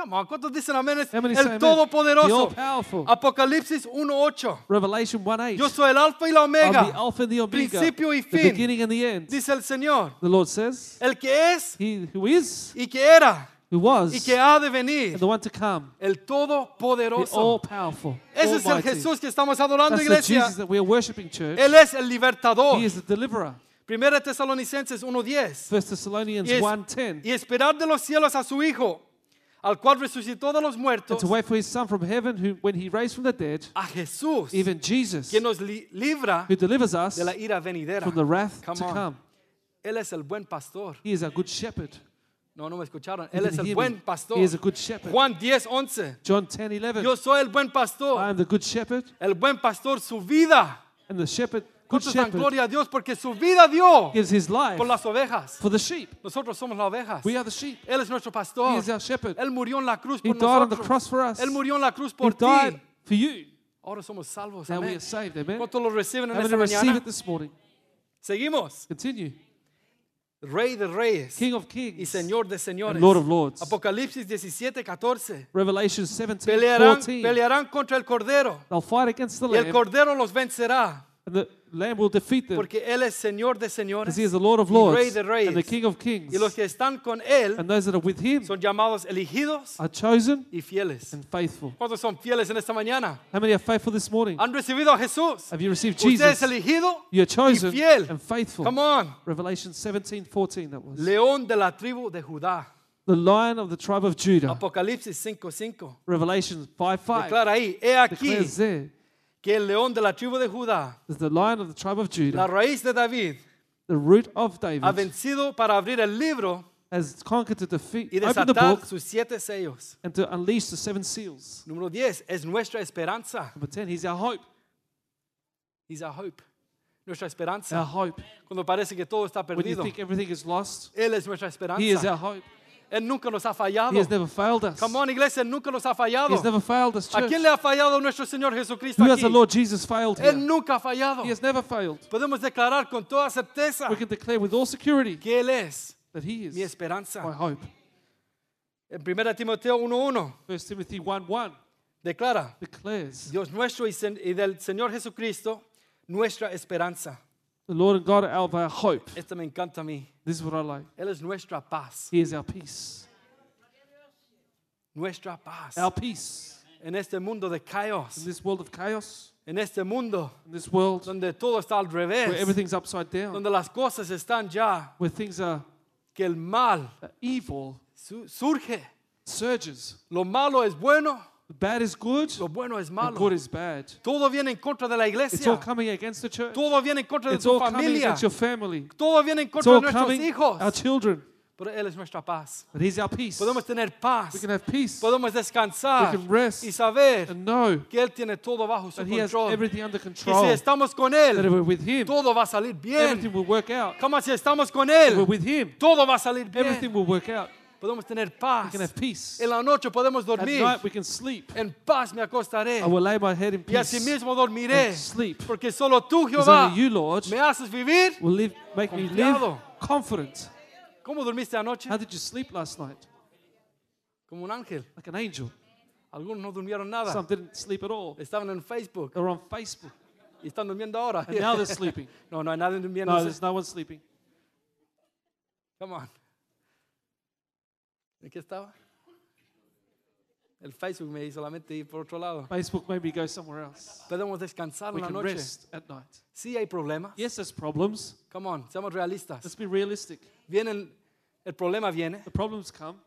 Come on, ¿cuántos dicen amén? Es How many say el amen? The Todopoderoso. all powerful. Apocalipsis 1.8. Revelation 1 8. Yo soy el alfa y la I'm the omega. Alpha and the Omega, Principio y the fin. beginning and the end. Dice el Señor. The Lord says, El que es He who is, y que era who was, y que ha de and venir. the one to come, El the all Todopoderoso. powerful. Ese es el Almighty. Jesús que estamos adorando, That's the iglesia. Jesus that we are worshiping, church. Él es el libertador. He is the deliverer. Primera Tesalonicenses 1.10. First Thessalonians Y, es- 1:10. y esperar de los cielos a su Hijo, al cual resucitó de los And muertos, to wait for his son from heaven, who when he raised from the dead, a Jesús, even Jesus, quien nos li- libra who delivers us de la ira venidera. from the wrath Come to on. come. Él es el buen pastor. He is a good shepherd. No, no me escucharon. Él es el hear buen me. pastor. He is a good shepherd. Juan 10, 11. John 10, 11. Yo soy el buen pastor. I am the good shepherd, El buen pastor, su vida. and the shepherd, ¿Cuántos dan shepherd, gloria a Dios? Porque su vida dio gives his life por las ovejas. for the sheep. Nosotros somos las ovejas. We are the sheep. Él es nuestro He pastor. is our shepherd. Él murió en la cruz He por died on the nosotros. cross for us. Él murió en la cruz He por ti. for you. Ahora somos salvos. Now we Amén. are saved. Amen. ¿Cuántos lo reciben en esta receive mañana? it this morning? Seguimos. Continue. Rey de reyes King of y kings Señor de señores. Lord of lords. Apocalipsis 17, 14. Revelation 17, Pelearán, 14. pelearán contra el Cordero They'll fight against the y el Lamb, Cordero los vencerá and the Lamb will defeat them. porque Él es Señor de señores Because he is the Lord of y Rey lords de and the King of kings. Y los que están con Él And those that are with him son llamados elegidos are chosen y fieles. and faithful. ¿Cuántos son fieles en esta mañana? How many are faithful this morning? ¿Han recibido a Jesús? Have you received Usted es Jesus? elegido You're chosen fiel. and faithful. Come on. Revelation 17, 14 that was. León de la tribu de Judá. The lion of the tribe of Judah. Apocalipsis 5, 5. Revelation 5, 5 Declara ahí, he aquí declares there. Que el león de la tribu de Judá, the lion of the tribe of la Judah, raíz de David, the root of David, ha vencido para abrir el libro has conquered to defeat, y open the book, sus siete sellos. and to unleash the seven seals. Número 10 es nuestra esperanza. Number 10, he's our hope. He's our hope. Nuestra Our esperanza. hope. Cuando parece que todo está When you perdido, think everything is lost, Él es nuestra he is esperanza. our hope. Él nunca nos ha He fallado. has never failed us. Come on, iglesia, Él nunca nos ha He fallado. has never failed us, ¿A church. quién le ha fallado nuestro Señor Jesucristo Who has aquí? the Lord Jesus failed Él here? nunca ha fallado. He has never failed. Podemos declarar con toda certeza We can declare with all security que Él es that he mi is esperanza. my hope. En 1 Timoteo 1.1 1 Timothy 1 1 declara, declares, Dios nuestro y, sen- y del Señor Jesucristo, nuestra esperanza. The Lord and God are our hope. Esto me encanta a mí. This is what I like. Él es nuestra paz. He is our peace. Nuestra paz. Our peace. En este mundo de In this world of chaos, En este mundo in this world donde todo está al where everything's upside down, Donde las cosas están ya. where things are Que el mal evil, su- surge. surges. Lo malo es bueno. Bad is good, Lo bueno es malo. good is bad. Todo viene en contra de la It's all iglesia. coming against the church. Todo viene en contra de It's tu all coming familia. against your family. Todo viene en It's contra all de nuestros coming hijos. our children. Pero Él es nuestra paz. But He's our peace. Podemos tener paz. We can have peace Podemos descansar We can rest y saber and know que Él tiene todo bajo su that He has control. everything under Y control. si estamos con That if Él, we're with Him, todo va a salir everything bien. will work out. Como si estamos con If we're Él, with Him, todo va a salir everything bien. will work out. Podemos tener We paz. can have peace. En la noche podemos At dormir. night we can sleep. En paz me acostaré. I will lay my head in Y así peace mismo dormiré. and sleep. Porque solo tú, Jehová, you, Lord, me haces vivir. will live, make me live confident. ¿Cómo dormiste anoche? How did you sleep last night? Como un ángel. Like an angel. Algunos no durmieron nada. Some didn't sleep at all. Estaban en Facebook They were on Facebook. y están durmiendo ahora. And now they're sleeping. No, no hay nadie durmiendo. No, there's no one sleeping. Come on. ¿En qué estaba? El Facebook me hizo solamente ir por otro lado. Facebook made me go somewhere else. Podemos descansar We en la can noche. rest at night. Sí hay problemas. Yes, there's problems. Come on, seamos realistas. Let's be realistic. Vienen, el problema viene. The problems come.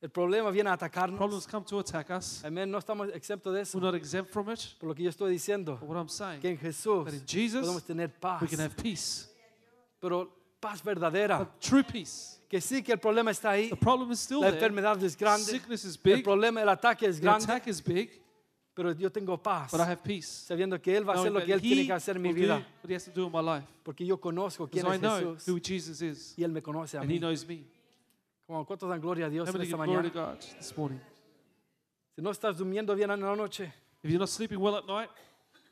El problema viene a atacarnos. Problems come to attack us. Amén. No estamos exentos de eso. We're not exempt from it. Por lo que yo estoy diciendo. But what I'm saying, Que en Jesús that in Jesus, podemos tener paz. we can have peace. Pero paz verdadera. True peace. Que sí que el problema está ahí. The problem is still La there. enfermedad es grande. Sickness is El big. problema, el ataque es The grande. attack is big. pero yo tengo paz, but I have peace. sabiendo que Él va a hacer lo que Él tiene he que hacer en mi vida, what he has to do in my life. porque yo conozco quién es know Jesús who Jesus is. y Él me conoce a And he mí. knows me. Como, ¿Cuántos dan gloria a Dios en esta mañana? God this morning? Si no estás durmiendo bien en la noche, If you're not sleeping well at night,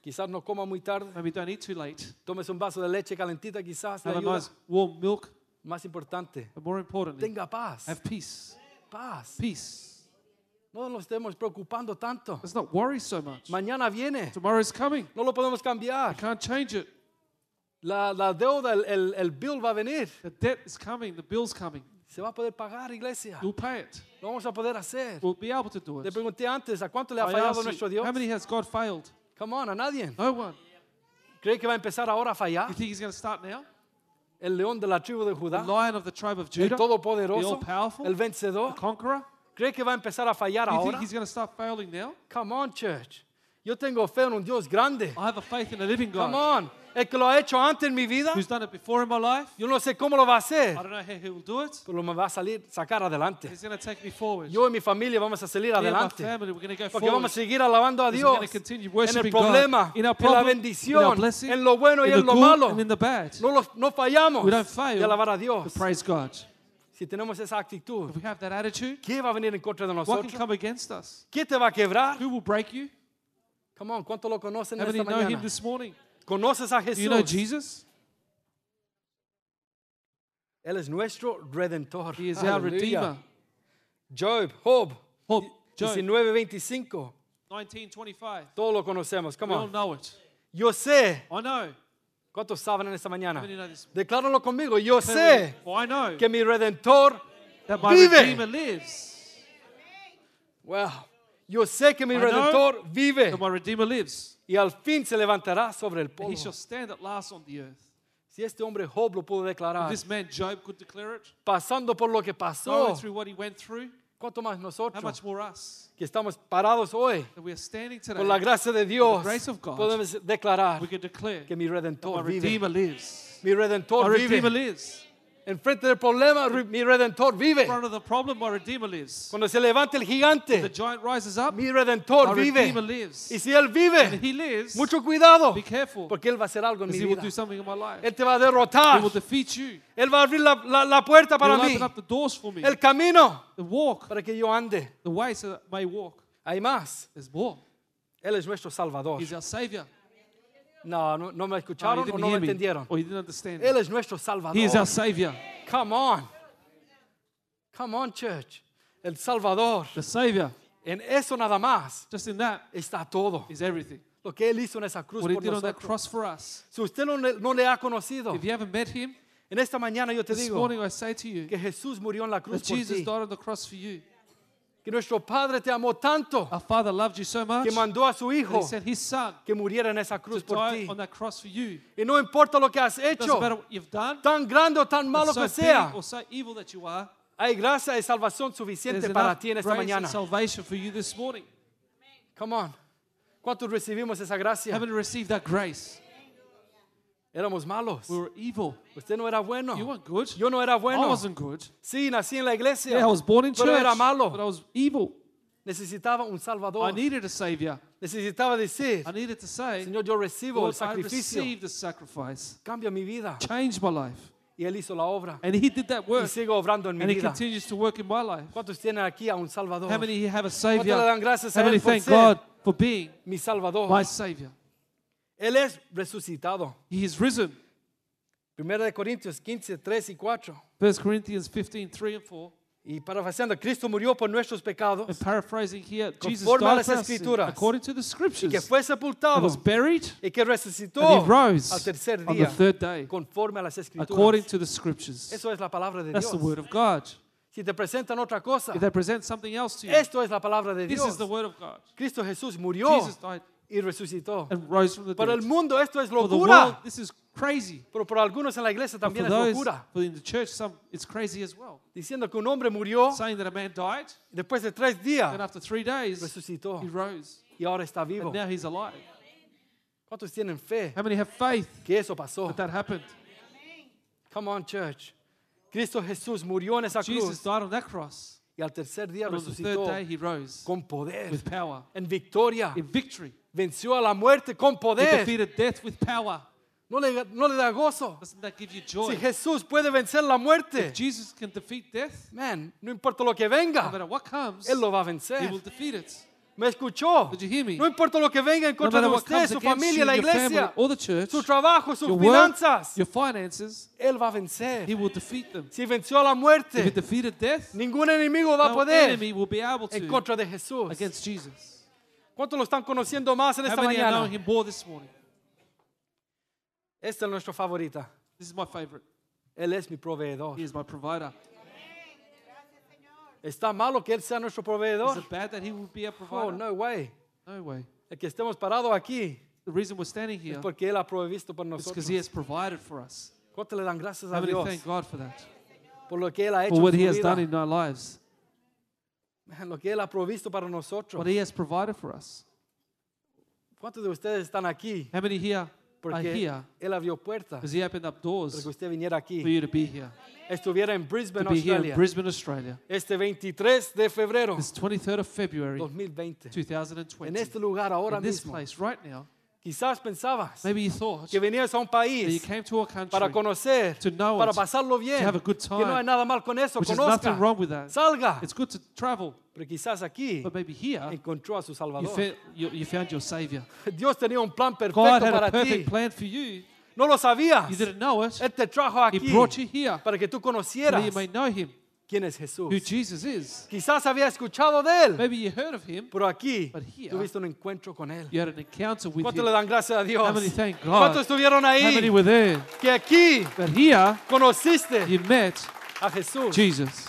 quizás no coma muy tarde, maybe don't eat too late. tomes un vaso de leche calentita, quizás Have a ayuda. nice warm milk. Más importante, But more importantly, tenga paz, have peace. paz. Peace. No nos estemos preocupando tanto. Let's not worry so much. Mañana viene, Tomorrow's coming. no lo podemos cambiar. can't change it. La, la deuda, el, el, el bill va a venir. The debt is coming. The bill's coming. Se va a poder pagar, iglesia. You'll pay it. Lo vamos a poder hacer. We'll be able to do Le it. pregunté antes, ¿a cuánto le ha I fallado nuestro Dios? how many has God failed? Come on, a nadie. No one. ¿Cree que va a empezar ahora a fallar? You think he's going to start now? El león de la tribu de The lion of the tribe of el Judah, the all-powerful, el the conqueror. ¿Cree que va a empezar a fallar You think he's going to start failing now? Come on, church. Yo tengo fe en un Dios grande. I have a faith in a living Come God on. El que lo ha hecho antes en mi vida, who's done it before in my life. yo no sé cómo lo va a hacer, I don't know how he will do it. pero me va a salir, sacar adelante. He's going to take me forward. Yo y mi familia vamos a salir Me and my adelante. family, we're going to go Porque forward. vamos a seguir alabando a we're Dios going to continue en el worshiping problema, God in our en la problem, in our bendición, blessing, en lo bueno y en the lo good malo. and in the bad. No, los- no fallamos We don't fail de alabar a to Dios. praise God. Si tenemos esa actitud, If we have that attitude, ¿qué va a venir en contra de what can nosotros? come against us? ¿Qué te va a quebrar? Who will break you? Come on, ¿cuánto lo conocen How many esta know him this morning? ¿Conoces a Do you know Jesús? Él es nuestro redentor. He is our. Redeemer. Job, Job, Job, Job. 19:25. 1925. Todos lo conocemos. Come We all on. know it. Yo sé. I know. ¿Cuántos saben en esta How mañana? many know this? Decláralo conmigo. Yo sé. Well, I know que mi redentor that my vive. Redeemer lives. Wow. Yo sé que mi I know redentor vive That my Redeemer lives. y al fin se levantará sobre el And he polvo. shall stand at last on the earth. Si este hombre Job lo pudo If declarar, this man Job could declare it, pasando por lo que going pasó, through what he went through, ¿cuánto más how nosotros much more us? que estamos parados hoy That we are standing today, por la gracia de Dios grace of God, podemos declarar we can declare que mi that my redentor vive. Redeemer lives. Mi redentor My Redeemer vive. lives. En frente del problema, mi redentor In vive. front of the problem, my Redeemer lives. Cuando se levanta el The gigante, giant rises up, mi redentor my Redeemer vive. lives. Y si él And vive, he lives, mucho cuidado, be careful, porque él va a hacer algo en because mi he will vida. do something in my life. Él te va a He derrotar. will defeat you. Él va a abrir la, la- la puerta He para will mí, open up the doors for me. el camino The walk, para que yo ande. the way so that I may walk. Hay más. There's more. Él es nuestro Salvador. He's our Savior. No, no, no me escucharon o didn't no me entendieron. or you didn't understand. Él es nuestro Salvador. He is our Savior. Come on. Come on, church. El Salvador. The Savior. En eso nada más Just in that está todo. is everything. Lo que Él hizo en esa cruz What He por did on that nosotros. cross for us. Si usted no no le ha conocido, If you haven't met Him, en esta mañana yo te this digo morning I say to you que Jesús murió en la cruz that por Jesus ti. died on the cross for you. Que nuestro Padre te amó tanto Our Father loved you so much que mandó a su Hijo sent His Son que muriera en esa to cruz por die ti. on that cross for you. Y no importa lo que has Doesn't hecho, matter what you've done, tan grande o tan malo so que big sea, or so evil that you are, hay gracia y salvación there's suficiente para enough ti en esta grace and mañana. salvation for you this morning. Come on. ¿Cuántos recibimos esa gracia? Haven't received that grace. Éramos malos. We were evil. Usted no era bueno. You weren't good. Yo no era I wasn't good. Sí, nací en la iglesia. Yeah, I was born in pero church, era malo. but I was evil. Necesitaba un I needed a Savior. Necesitaba decir, I needed to say, Señor, yo recibo el Lord, I sacrificio. received the sacrifice. Cambia mi vida. Changed my life. Y Él hizo la obra. And He did that Y work. obrando en mi And He continues to work in my life. ¿Cuántos tienen aquí a un salvador? How many have a ¿Cuántos le Savior? dan gracias How many Él por thank ser God for being mi salvador? my Savior? Él es resucitado. He is risen. Primera de Corintios 15, 3 y 4. 1 Corinthians 15, 3 and 4. Y parafraseando, Cristo murió por nuestros pecados And paraphrasing here, Jesus died las for sin, Escrituras. according to the y Scriptures. que fue And sepultado was buried, y que resucitó and He rose al tercer on the día third day, conforme a las according Escrituras. to the Scriptures. Eso es la palabra de That's Dios. the Word of God. Si te presentan otra cosa, If they present something else to you, esto es la palabra de this Dios. is the Word of God. Cristo Jesús murió Jesus died y resucitó. and rose from the Para el dead. mundo esto es For the locura, world, this is crazy. pero para algunos en la iglesia But también es those locura. for in the church, some it's crazy as well. Diciendo que un hombre murió, Saying that a man died, y después de tres días and after three days resucitó he rose, y ahora está vivo. and now he's alive. ¿Cuántos tienen fe How many have faith que eso pasó? that that happened? Come on, church. Cristo Jesús murió en esa Jesus cruz died on that cross, Y al tercer día And on the third resucitó day, he rose con poder, with power, en victoria. in victory. Venció a la muerte con He poder. defeated death with power. No le, no le da gozo. Doesn't that give you joy? Si Jesús puede vencer la muerte, If Jesus can defeat death, man, no importa lo que no venga, matter what comes, Él lo va a he vencer. will defeat it. ¿Me escuchó? Did you hear me? No importa lo que venga en No contra matter de what usted, comes su against familia, you, la your family, iglesia, or the church, su trabajo, sus your work, finanzas, your finances, Él va a he vencer. will defeat them. Si venció a la If he muerte, defeated death, ningún enemigo va a no poder enemy will be able en to contra de Jesús. against Jesus. ¿Cuántos lo están conociendo más en How esta many are mañana? knowing him more this morning? Esta es nuestra favorita. This is my favorite. Él es mi proveedor. He is my provider. ¿Está malo que Él sea nuestro Is proveedor? it bad that he will be a Oh, provider? no way. No way. El que estemos parados aquí The reason we're standing here es porque Él ha provisto por is nosotros. because he has provided for us. ¿Cuánto le dan gracias How a many Dios thank God for that? por lo que Él ha hecho For what en he su has vida? done in our lives. Lo que Él ha provisto para nosotros. What he has provided for us. ¿Cuántos de ustedes están aquí How many here are porque here Él abrió puertas because he opened up para doors que usted viniera for aquí? you to be here? Estuviera en To Brisbane, be here in Australia, Brisbane, Australia. este 23 de febrero This 23rd of February 2020. 2020. En este lugar ahora In this mismo. place right now, Quizás pensabas maybe you thought que venías a un that you país came to a country para conocer, to know para it, pasarlo bien. have a good Que no time, hay nada mal con eso. which is Conozca, nothing wrong with that. salga. It's good to travel, Pero quizás aquí but maybe here encontró a su you, Salvador. fa- you, you found your Savior. Dios tenía un plan God perfecto had a para ti. perfect plan for you. No lo sabías. You didn't know it. Él te trajo He aquí brought you here para que tú so conocieras that you may know Him, quién es Jesús. who Jesus is. Quizás había escuchado de él, Maybe you heard of Him, pero aquí But here- tuviste un encuentro con él. you had an encounter with ¿Cuánto Him. le dan gracias a Dios? How many thank ¿Cuántos God? estuvieron How many ahí? were there? Que aquí But here conociste you met a Jesús. Jesus.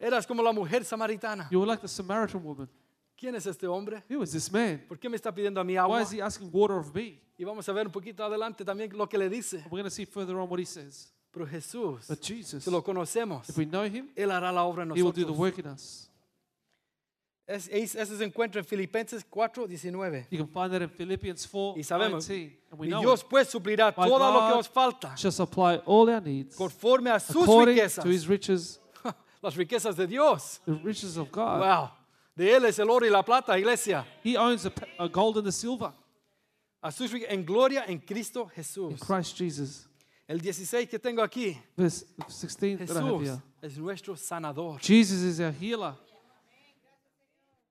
Eras como la mujer samaritana. You were like the Samaritan woman. ¿Quién es este hombre? Who is this man? ¿Por qué me está pidiendo a mí Why agua? is he asking water of me? Y vamos a ver un poquito adelante también lo que le dice. We're going to see further on what he says. Pero Jesús, But Jesus, si lo conocemos, if we know him, Él hará la obra en he will do the nosotros. work in us. Es, es- ese se encuentra en Filipenses 4, 19. You can find that in Philippians 4 Y sabemos, 19. And we y know Dios it. pues suplirá My todo lo que God os falta shall supply all our needs conforme a sus according riquezas. to his riches, Las riquezas de Dios. the riches of God. Wow. De Él es el oro y la plata, iglesia. He owns the, uh, gold and the silver A sus ri- en gloria en Cristo in Jesús. Christ Jesus. El 16 que tengo aquí. Verse 16 that I have Jesús es nuestro sanador. Jesus is our healer.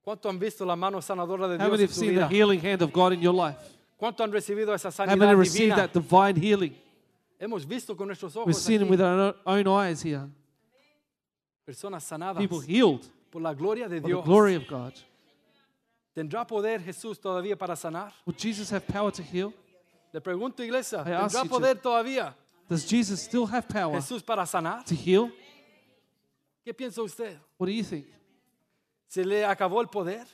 ¿Cuánto han visto la mano sanadora de How Dios many en have su seen the healing hand of God in your life? ¿Cuánto han recibido esa How many sanidad received divina? that divine healing? Hemos visto con nuestros We've ojos seen it aquí with our own eyes here. personas sanadas People healed por la gloria de for the Dios. glory of God. ¿Tendrá poder Jesús todavía para sanar? Would Jesus have power to heal? Le pregunto, iglesia, I ask ¿tendrá you to- poder todavía Does Jesus still have power Jesús para sanar? to heal? ¿Qué piensa usted? What do you think? ¿Se le acabó el poder?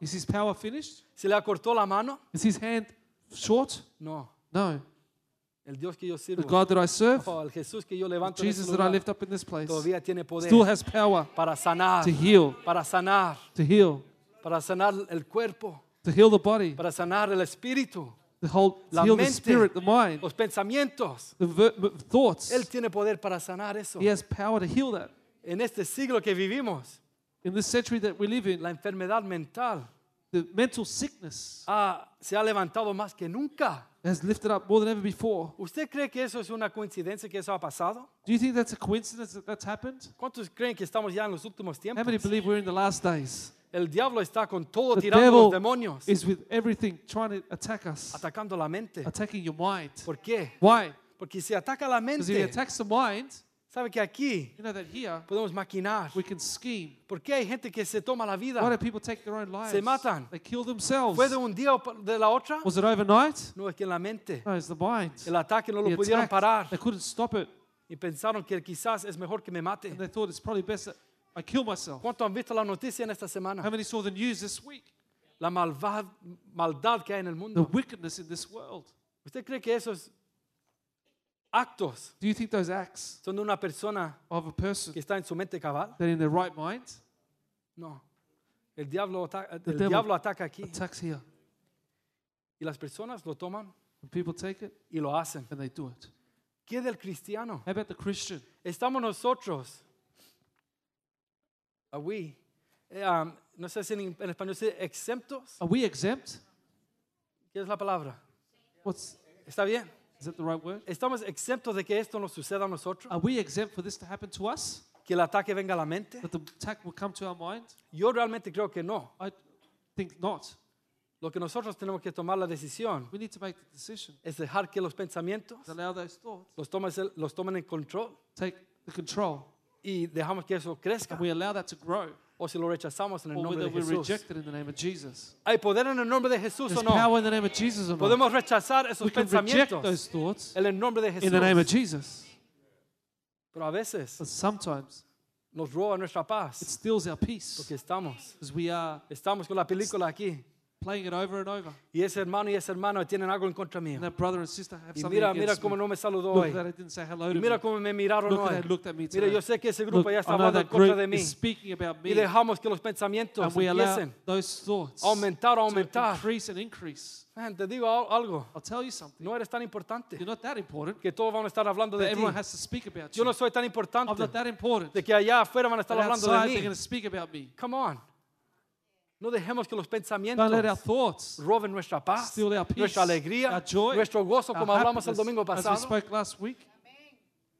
Is his power finished? ¿Se le acortó la mano? Is his hand short? No. No. El Dios que yo The sirvo, God that I serve, oh, el Jesús que yo levanto en Jesus este that I lugar, lift up in this place, todavía tiene poder still has power para sanar, to heal, para sanar, to heal, para sanar el cuerpo, to heal the body, para sanar el espíritu, hold, to La heal the mente. spirit, the mind, los pensamientos. the thoughts. Él tiene poder para sanar eso. He has power to heal that. En este siglo que vivimos, In this century that we live in, la enfermedad mental the mental sickness se ha levantado más que nunca. Has lifted up more than ever before. ¿Usted cree que eso es una coincidencia que eso ha pasado? Do you think that's a coincidence that that's happened? ¿Cuántos creen que estamos ya en los últimos How many believe we're in the last days? El diablo está con todo The tirando los devil demonios, is with everything trying to attack us, atacando la mente. attacking your mind. ¿Por qué? Why? Porque si ataca la Because if he mente, attacks the mind, sabe que aquí you know that here podemos maquinar. we can scheme. ¿Por qué hay gente que se toma la Why vida? do people take their own lives? Se matan. They kill themselves. ¿Fue de un día o de la otra? Was it overnight? No, es que en la mente No, it's the mind. el ataque no lo The pudieron parar They couldn't stop it. y pensaron que quizás es mejor que me mate. And they thought it's probably best that I kill myself. ¿Cuánto han visto la noticia en esta How semana? many saw the news this week? La maldad que hay en el The mundo. wickedness in this world. ¿Usted cree que esos actos Do you think those acts son de una persona of a person que está en su mente cabal? that in their right mind No. El diablo, ata- el devil diablo ataca aquí attacks here? y las personas lo toman And people take it y lo hacen. and they do it. ¿Qué del cristiano? How about the Christian? Estamos nosotros Are we? eh, um, no sé si en, en español se dice exentos. Are we exempt? ¿Qué es la palabra? What's ¿Está bien? Is that the right word? ¿Estamos exentos de que esto nos suceda a nosotros? Are we exempt for this to happen to us? ¿Que el ataque venga a la mente? That the attack will come to our mind? Yo realmente creo que no. I think not. Lo que nosotros tenemos que tomar la decisión We need to make the decision es dejar que los pensamientos to allow those thoughts los tomen, los tomen en control take the control, y dejamos que eso crezca. and we allow that to grow, O si lo rechazamos en el nombre de Jesús. reject it in the name of Jesus. ¿Hay poder en el nombre de Jesús o no? Podemos rechazar esos pensamientos en el nombre de Jesús. Pero a veces nos roba nuestra paz porque estamos, estamos con la película aquí playing it over and over. y ese hermano y ese hermano tienen algo en contra mío. And that brother and sister have Y something mira, mira cómo me. no me saludó Look hoy. that I didn't say hello Y to mira me. cómo me miraron Look hoy. that, looked at me Mira, yo sé que ese Look, grupo ya está hablando en contra de mí. is speaking about Y me, dejamos que los pensamientos and we empiecen those thoughts aumentar, a to aumentar. increase and increase. Man, te digo al- algo, I'll tell you something. no eres tan importante You're not that important. que todos van a estar hablando de ti. has to speak about Yo you. no soy tan I'm importante not that important. de que allá afuera van a estar But hablando outside de they're mí. to speak about me. Come on. No dejemos que los pensamientos roben nuestra paz, peace, nuestra alegría, joy, nuestro gozo, como hablamos el domingo pasado.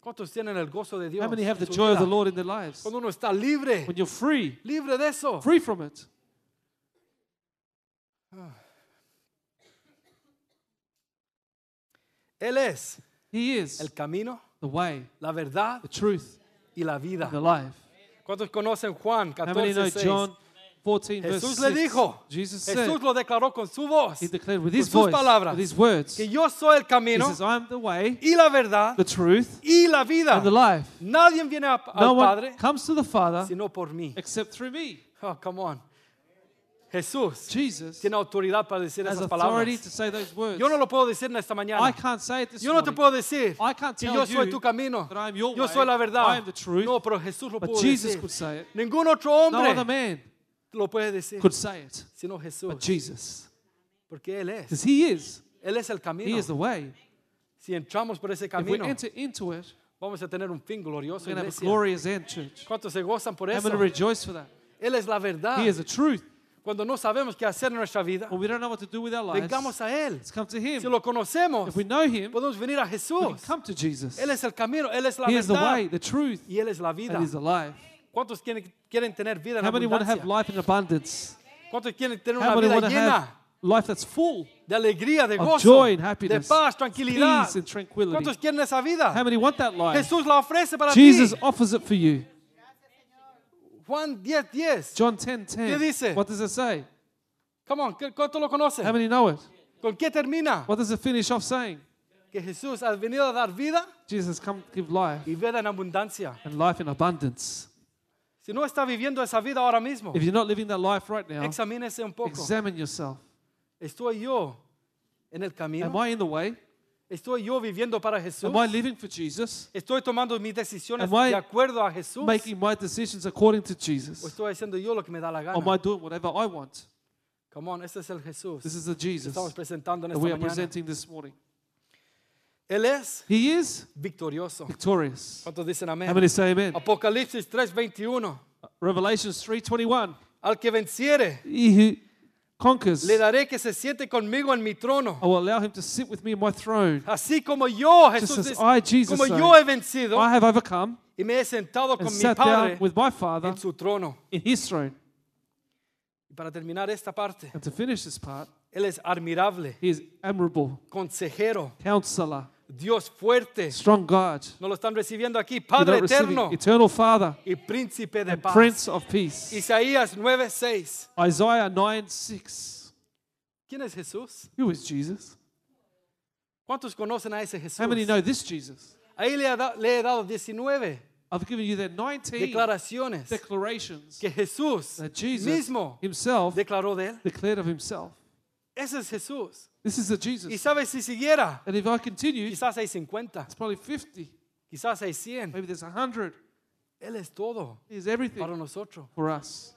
¿Cuántos tienen el gozo de Dios? How many have the joy of the vida? Lord in their lives? Cuando uno está libre, When you're free, libre de eso. free from it. Él es He is el camino, the way, la verdad the truth, y la vida. the life. ¿Cuántos conocen Juan How many know 14, 6? John 14, verse Jesús 6? le dijo, Jesus Jesús said, lo declaró con su voz, He declared with con his sus voice, palabras, with his words, que He yo soy el camino says, I'm the way, y la verdad the truth, y la vida. and the life. Nadie viene a- No al one Padre comes to the Father sino por mí. except through me. Oh, come on. Jesús Jesus tiene autoridad para decir has esas authority palabras. to say those words. Yo no lo puedo decir en esta I mañana. can't say it this Yo no te morning. puedo decir I can't que tell yo soy you tu camino. that your Yo way, soy la I verdad. am the truth. No, pero Jesús lo But pudo Jesus decir. could say it. Ningún otro No other hombre man lo puede decir, could say it sino Jesús. but Jesus. Porque Él es. Because He is. Él es el He is the way. Si entramos por ese If we enter into it, vamos a tener un fin glorioso. we're have a glorious end, church. ¿Cuántos se gozan por I'm going to rejoice for that. Él es la verdad. He is the truth. Cuando no sabemos qué hacer en nuestra vida, When we don't know what to do with our lives, vengamos a Él. let's come to Him. Si lo conocemos, If we know Him, podemos venir a we can come to Jesus. Él es el camino, Él es la He is the way, the truth, y Él es la vida. and He's life. ¿Cuántos quieren, quieren tener vida en How many want to have abundancia? life in abundance? ¿Cuántos quieren tener How una many vida want to llena life that's full de alegría, de of gozo, joy and de happiness, paz, tranquilidad? peace and tranquility? ¿Cuántos quieren esa vida? How many want that life? Jesús la ofrece para Jesus ti. offers it for you. Juan 10, 10. John 10 ¿Qué dice? What does it say? Come on, ¿qué- ¿cuántos lo conocen? How many know it? ¿Con qué termina? What does it finish off saying? Que Jesús ha venido a dar vida Jesus come to give life y vida en abundancia. and life in abundance. Si no está viviendo esa vida ahora mismo, If you're not living that life right now, examínese un poco. examine yourself. ¿Estoy yo en el Am camino? I in the way? ¿Estoy yo viviendo para Jesús? Am I living for Jesus? ¿Estoy tomando mis decisiones Am I de acuerdo a Jesús? Making my decisions according to ¿O Jesus? estoy haciendo yo lo que me da la am I gana? doing whatever I want? Come on, este es el Jesús This is the que Jesus estamos presentando en that esta we are mañana. presenting this morning. Él es He is victorioso. victorious. ¿Cuántos dicen How many say amen? Apocalipsis 3:21. Revelations 3:21. Al que venciere, He who conquers, le daré que se siente conmigo en mi trono. I will allow him to sit with me in my throne. Así como yo, Just Jesús as dice, I, Jesus, como say, yo he vencido I have overcome y me he sentado and con mi sat Padre down with my Father en su trono. in his throne. Y para terminar esta parte, And to finish this part, Él es admirable, he is admirable, consejero, counselor, Dios fuerte. strong God. Nos lo están recibiendo aquí. Padre eterno eternal Father, y príncipe de and paz. Prince of Peace. Isaías 9:6. Isaiah 9 6. ¿Quién es Jesús? Who is Jesus? ¿Cuántos conocen a ese Jesús? How many know this Jesus? Ahí le, da- le he dado 19 I've given you the 19 declaraciones declarations que Jesús that Jesus mismo himself declaró de él. declared of himself. Ese es Jesús. This is the Y Jesus. sabes, si siguiera, And if I continue, quizás hay 50, it's probably 50, quizás hay 100. maybe there's 100. Él es todo He is para everything nosotros. for us.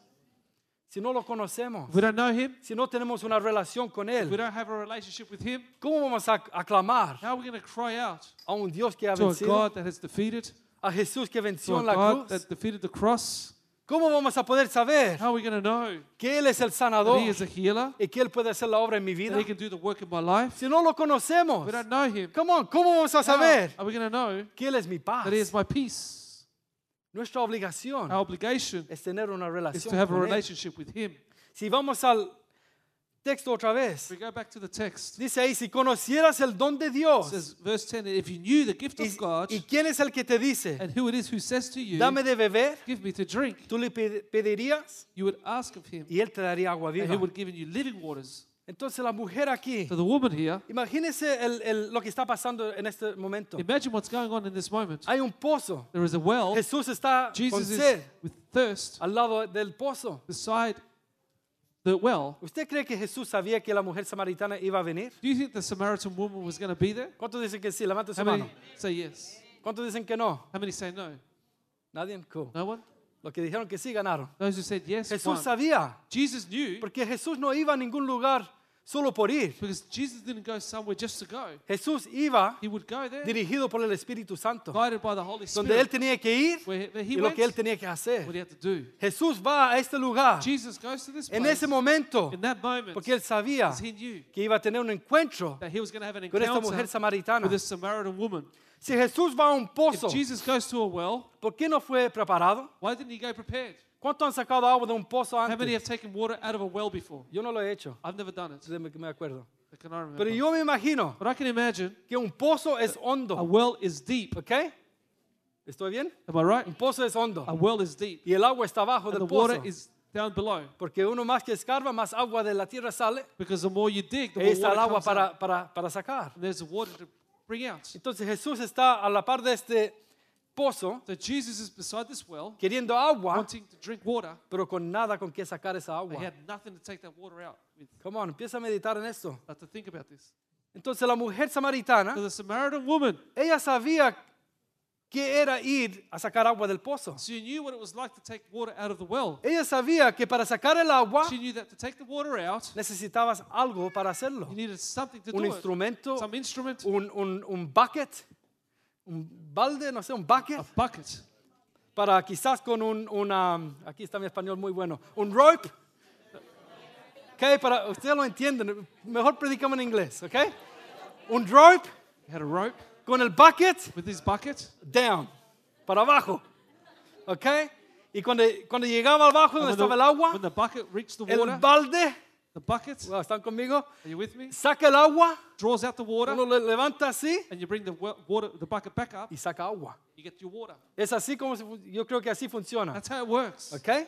Si no lo conocemos, If we don't know him, si no tenemos una relación con if we Él, don't have a relationship with him, ¿cómo vamos a aclamar how are we going to cry out a un Dios que ha to a vencido? God that has defeated, A Jesús que to venció a en la God cruz. that defeated the cross? ¿Cómo vamos a poder saber How are we going to know que Él es el that sanador He is a healer? y que Él puede hacer la obra en mi That vida? He can do the work in my life? Si no lo conocemos, We don't know Him. come on, ¿cómo vamos a How saber are we going to know que Él es mi paz? that He is my peace? Nuestra obligación Our obligation es tener una is relación to have a con Él. relationship with Him. Si vamos al texto otra vez, we go back to the text, dice ahí, si conocieras el don de Dios, says, verse 10, if you knew the gift y, of God y quién es el que te dice, and who it is who says to you, dame de beber, give me to drink, tú le pe- pedirías you would ask of Him, y Él te daría agua and He viva. would give you living waters. Entonces la mujer aquí, So the woman here, imagínese el- el- lo que está pasando en este momento. imagine what's going on in this moment. Hay un pozo, There is a well, Jesús está con Jesus is sed with thirst al lado del pozo. beside the well. ¿Usted cree que Jesús sabía que la mujer samaritana iba a venir? Do you think the Samaritan woman was going to be there? ¿Cuántos dicen que sí? Levante su How many mano. say yes? ¿Cuántos dicen que no? How many say no? Nadie. Cool. No one? Los que dijeron que sí ganaron. Those who said yes, Jesús won. sabía, Jesus knew porque Jesús no iba a ningún lugar solo por ir. because Jesus didn't go somewhere just to go. Jesús iba He would go there, dirigido por el Espíritu Santo, guided by the Holy donde él tenía que ir where, where he y lo went, que él tenía que what hacer. he had to do. Jesús va a este lugar Jesus goes to this en place ese momento in that moment porque él sabía because he knew que iba a tener un encuentro that he was going to have an con esta mujer samaritana. with this Samaritan woman. Si Jesús va a un If pozo, Jesus goes to a well, ¿por qué no fue preparado? why didn't he go prepared? ¿Cuántos han sacado agua de un pozo How many have taken water out of a well before? Yo no lo he hecho, I've never done it. desde que me acuerdo. I cannot remember. Pero yo me imagino But I can imagine que un pozo es a hondo, well is deep. ¿ok? ¿Estoy bien? Am I right? Un pozo es hondo A well is deep. y el agua está abajo And the del water pozo. is down below. Porque uno más que escarba, más agua de la tierra sale. Because the more you dig, the Ahí more está el water agua comes out. para, para, para sacar. And there's the water to bring out. Entonces Jesús está a la par de este pozo, So Jesus is beside this well, queriendo agua, wanting to drink water. pero con nada con que sacar esa But he agua. had nothing to take that water out with. Come on, empieza a meditar en esto. Have to think about this. Entonces la mujer samaritana, So the Samaritan woman, ella sabía que era ir a sacar agua del pozo. she knew what it was like to take water out of the well. Ella sabía que para sacar el agua She knew that to take the water out, necesitabas algo para hacerlo. you needed something to Un do it. instrumento, Some instrument, un, un, un bucket, un balde, no sé, un bucket, a bucket. para quizás con un, una, aquí está mi español muy bueno, un rope. Ok, para, ustedes lo entienden, mejor predicamos en inglés, ok? Un rope He had a rope con el bucket with his bucket. down, para abajo, ok? Y cuando, cuando llegaba abajo donde estaba el the, agua, when the bucket reached the el water, balde, the bucket, wow, ¿están conmigo? are you with me? Saca el agua, Draws out the water, uno le levanta así and you bring the well- water, the bucket back up, y saca agua. you get your water. Es así como se yo creo que así funciona. That's how it works. ¿Ok?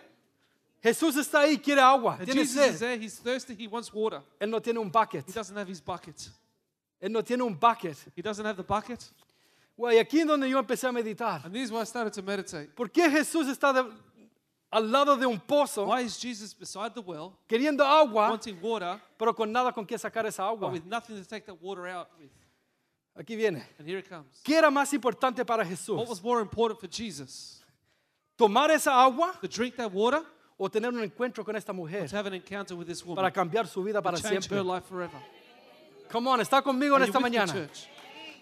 Jesús está ahí, quiere agua, And tiene Jesus is sed. there, he's thirsty, he wants water. Él no tiene un bucket. He doesn't have his bucket. Él no tiene un bucket. He doesn't have the bucket. Güey, aquí es donde yo empecé a meditar. And this is why I started to meditate. ¿Por qué Jesús está de- al lado de un pozo Why is Jesus beside the well, queriendo agua, wanting water, pero con nada con qué sacar esa but agua? with nothing to take that water out with? Aquí viene. And here it comes. ¿Qué era más importante para What Jesús? was more important for Jesus? ¿Tomar esa agua To drink that water, o tener un encuentro con esta mujer have an encounter with this woman, para cambiar su vida para to change her siempre? life forever. Come on, está conmigo en Are you esta with me, mañana. church?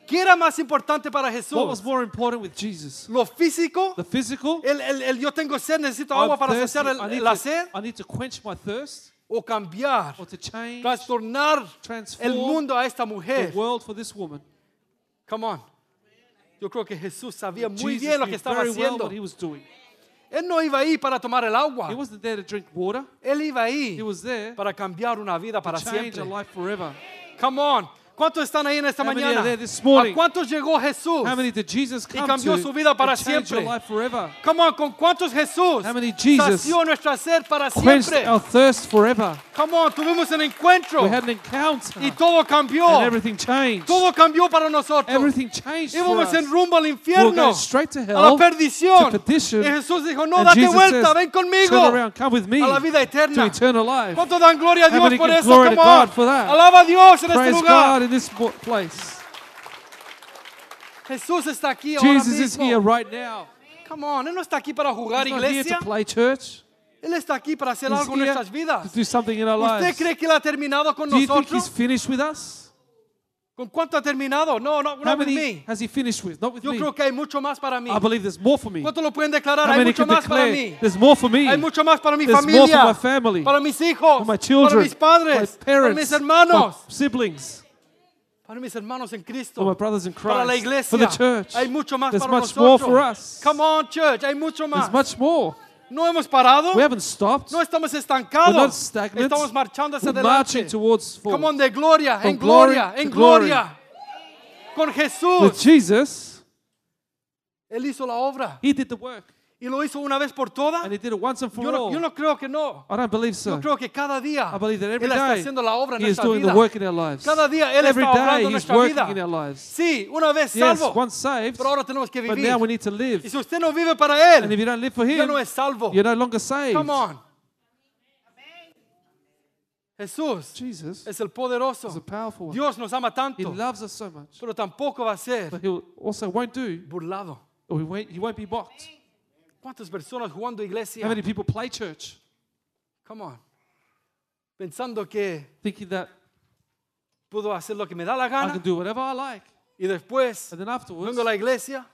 ¿Qué era más importante para What was Jesús? more important with Jesus? ¿Lo físico? The physical? El, el- el yo tengo sed, necesito I'm agua para thirsty, saciar I el- need la to- sed. I need to quench my thirst O cambiar, or to change trastornar el mundo a esta the mujer. world for this woman. Come on. Yo creo que Jesús sabía muy Jesus bien lo que estaba well haciendo. what he was doing. Él no iba ahí para tomar el He agua. wasn't there to drink water. Él iba ahí He was there para cambiar una vida para change siempre. a life forever. Come on. ¿Cuántos están ahí en esta How many mañana? are there this morning? ¿A cuántos llegó Jesús? How many did Jesus come cambió to su vida para your life forever? Come on, ¿con cuántos Jesús How many Jesus sació nuestra sed para siempre? our thirst forever. Come on, tuvimos un encuentro We had an encounter y todo cambió. and everything changed. Todo cambió para nosotros. Everything changed for us. en rumbo al We were going straight to a la hell, perdición. to perdition. Y Jesús dijo, no, and date Jesus vuelta, says, ven conmigo Turn around, come with me a la vida to eternal life. ¿Cuánto dan gloria a Dios por eso? Come on. God for that? Alaba a Dios en este Praise lugar. This place. Jesús está aquí ahora Jesus is here right now. Come on, Él no está aquí para jugar He's not here iglesia. to play church. Él está aquí para hacer He's algo en here nuestras vidas. to do something in our ¿Usted lives. cree que Él ha terminado con Do you think nosotros? He's finished with us? ¿Con cuánto ha terminado? No, no, How not with many me. has he finished with? Not with Yo me. creo que hay mucho más para mí. I believe there's more for me. ¿Cuánto lo pueden declarar? How Hay many mucho can más para declare mí. there's more for me? Hay mucho más para mi There's more familia, for my family, para mis hijos, for my para children, mis padres, my para parents, mis hermanos, my siblings, para mis hermanos en for my brothers in para la Christ, iglesia. for the church. Hay mucho más There's para much more for us. Come on, church, hay mucho más. There's much more. No hemos parado, We haven't stopped. no estamos We're not stagnant. estamos marchando hacia We're marching adelante. towards Come on, de gloria, From en gloria, en gloria. Con With Jesús, Jesus, Él hizo la obra He did the work, y lo hizo una vez por todas. and He did it once and for Yo no, all. yo no creo que no. I don't believe Yo so. creo que cada día I believe that every Él está day haciendo la obra en He is nuestra doing vida. the work in our lives. Cada día Él Every está obrando en He's nuestra working vida. in our lives. Sí, una vez Yes, salvo, once saved, pero ahora tenemos que but vivir. now we need to Y live. si usted no vive para And if Él, you don't live for ya Him, no es salvo. you're no longer saved. Come on. Jesús Jesus es el poderoso. is a powerful one. Dios nos ama He tanto, loves us so much, pero tampoco va a ser but He also won't do, burlado. or He won't, he won't be mocked. ¿Cuántas personas jugando iglesia? How many people play church Come on. Pensando que thinking that puedo hacer lo que me da la I gana can do whatever I like, y después and then afterwards vengo a la iglesia,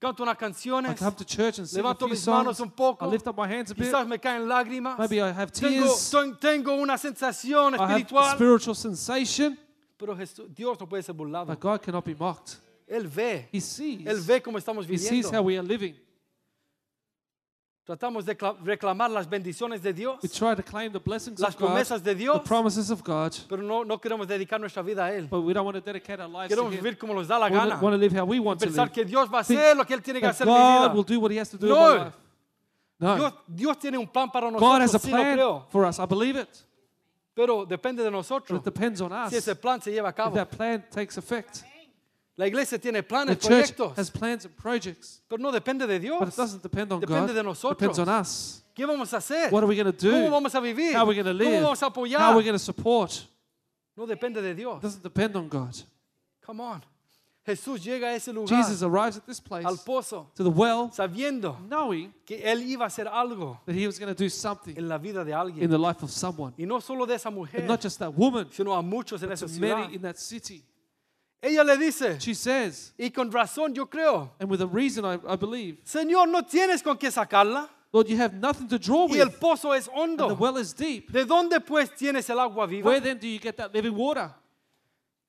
canto unas I canciones, come to church and sing a levanto few mis manos songs. un poco, I lift up my hands a bit. quizás me caen lágrimas, Maybe I have tengo, tears. ten- tengo una sensación I have a espiritual, spiritual sensation, pero Jesús- Dios no puede ser burlado. but God cannot be mocked. Él ve, He sees. Él ve cómo estamos He sees how viviendo. we are living. Tratamos de cla- reclamar las bendiciones de Dios, We try to claim the blessings las of God, promesas de the Dios, promises of God, pero no, no queremos dedicar nuestra vida a Él. but we don't want to dedicate our lives to Queremos Him. vivir como nos da la We gana. to, want to live how we want to Pensar live. que Dios va a hacer lo que Él tiene que That hacer en mi God vida. will do what He has to do in No. life. No. Dios, Dios tiene un plan para God has nosotros, a sí lo plan creo, for us. I believe it. pero depende de But nosotros it depends on us. si ese plan se lleva a If cabo. that plan takes effect. La iglesia tiene The church proyectos, has plans and projects, pero no depende de Dios. but it doesn't depend on Depende God. de It nosotros. depends on us. ¿Qué vamos a hacer? What are we going to ¿Cómo do? vamos a vivir? How are we going to ¿Cómo live? vamos a How are we going to support? No depende de Dios. It doesn't depend on God. Come on. Jesús llega a ese lugar, Jesus arrives at this place, al pozo, to the well, sabiendo knowing que Él iba a hacer algo that he was going to do something en la vida de in alguien. the life of someone. Y no solo de esa mujer, And not just that woman, sino a muchos en esa ciudad. many in that city. Ella le dice, She says, y con razón yo creo, and with a reason I, I believe, Señor, no tienes con qué sacarla Lord, you have nothing to draw y el with, pozo es and the hondo. well is deep. ¿De dónde pues tienes el agua viva? Where then do you get that living water?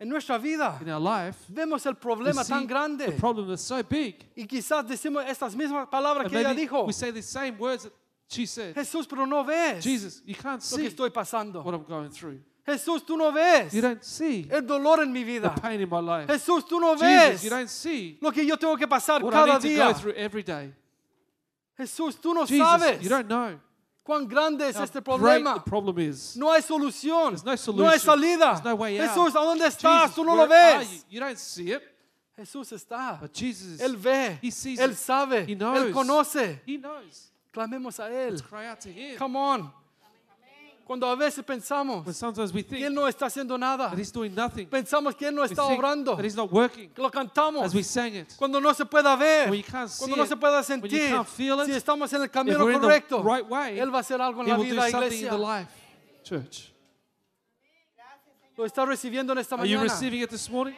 En nuestra vida In our life, vemos el we problema see tan the grande problem is so big. y quizás decimos estas mismas palabras And que ella maybe dijo. we say the same words that she said. Jesús, pero no ves Jesus, you can't lo que see estoy pasando. what I'm going through. Jesús, tú no ves You don't see el dolor en mi the vida. pain in my life. Jesús, tú no Jesus, ves you don't see lo que yo tengo que pasar what I cada need to día. go through every day. Jesús, tú no Jesus, sabes you don't know cuán grande es how este great problema. the problem is. No hay solución. There's no No hay solution. salida. There's no way out. Jesús, ¿a dónde estás? Jesus, Tú no where lo are ves. you? You don't see it, Jesús está. but Jesus, Él ve. He sees Él it. sabe. He Él knows. conoce. He knows. Clamemos a Él. Let's cry out to Him. Come on. Cuando a veces pensamos When sometimes we que Él think no está haciendo nada, that He's doing nothing, pensamos que Él no we está think obrando, that He's not working que lo cantamos. as we sang it. Cuando no se pueda ver, When you can't see cuando no it, se pueda when you sentir, can't feel it, si estamos en el If camino we're in the correcto, right way, Él va a hacer algo en He la will do vida, something in iglesia. the life, church. Lo está recibiendo en esta Are you mañana. receiving it this morning?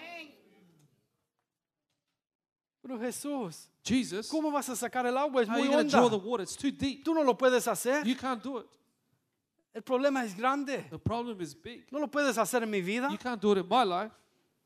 Pero Jesús, Jesus, ¿cómo vas a sacar el agua? Es are muy you going to draw the honda. water? It's too deep. Tú no lo puedes hacer. You can't do it. El problema es grande. The problem is big. No lo puedes hacer en mi vida. You can't do it in my life.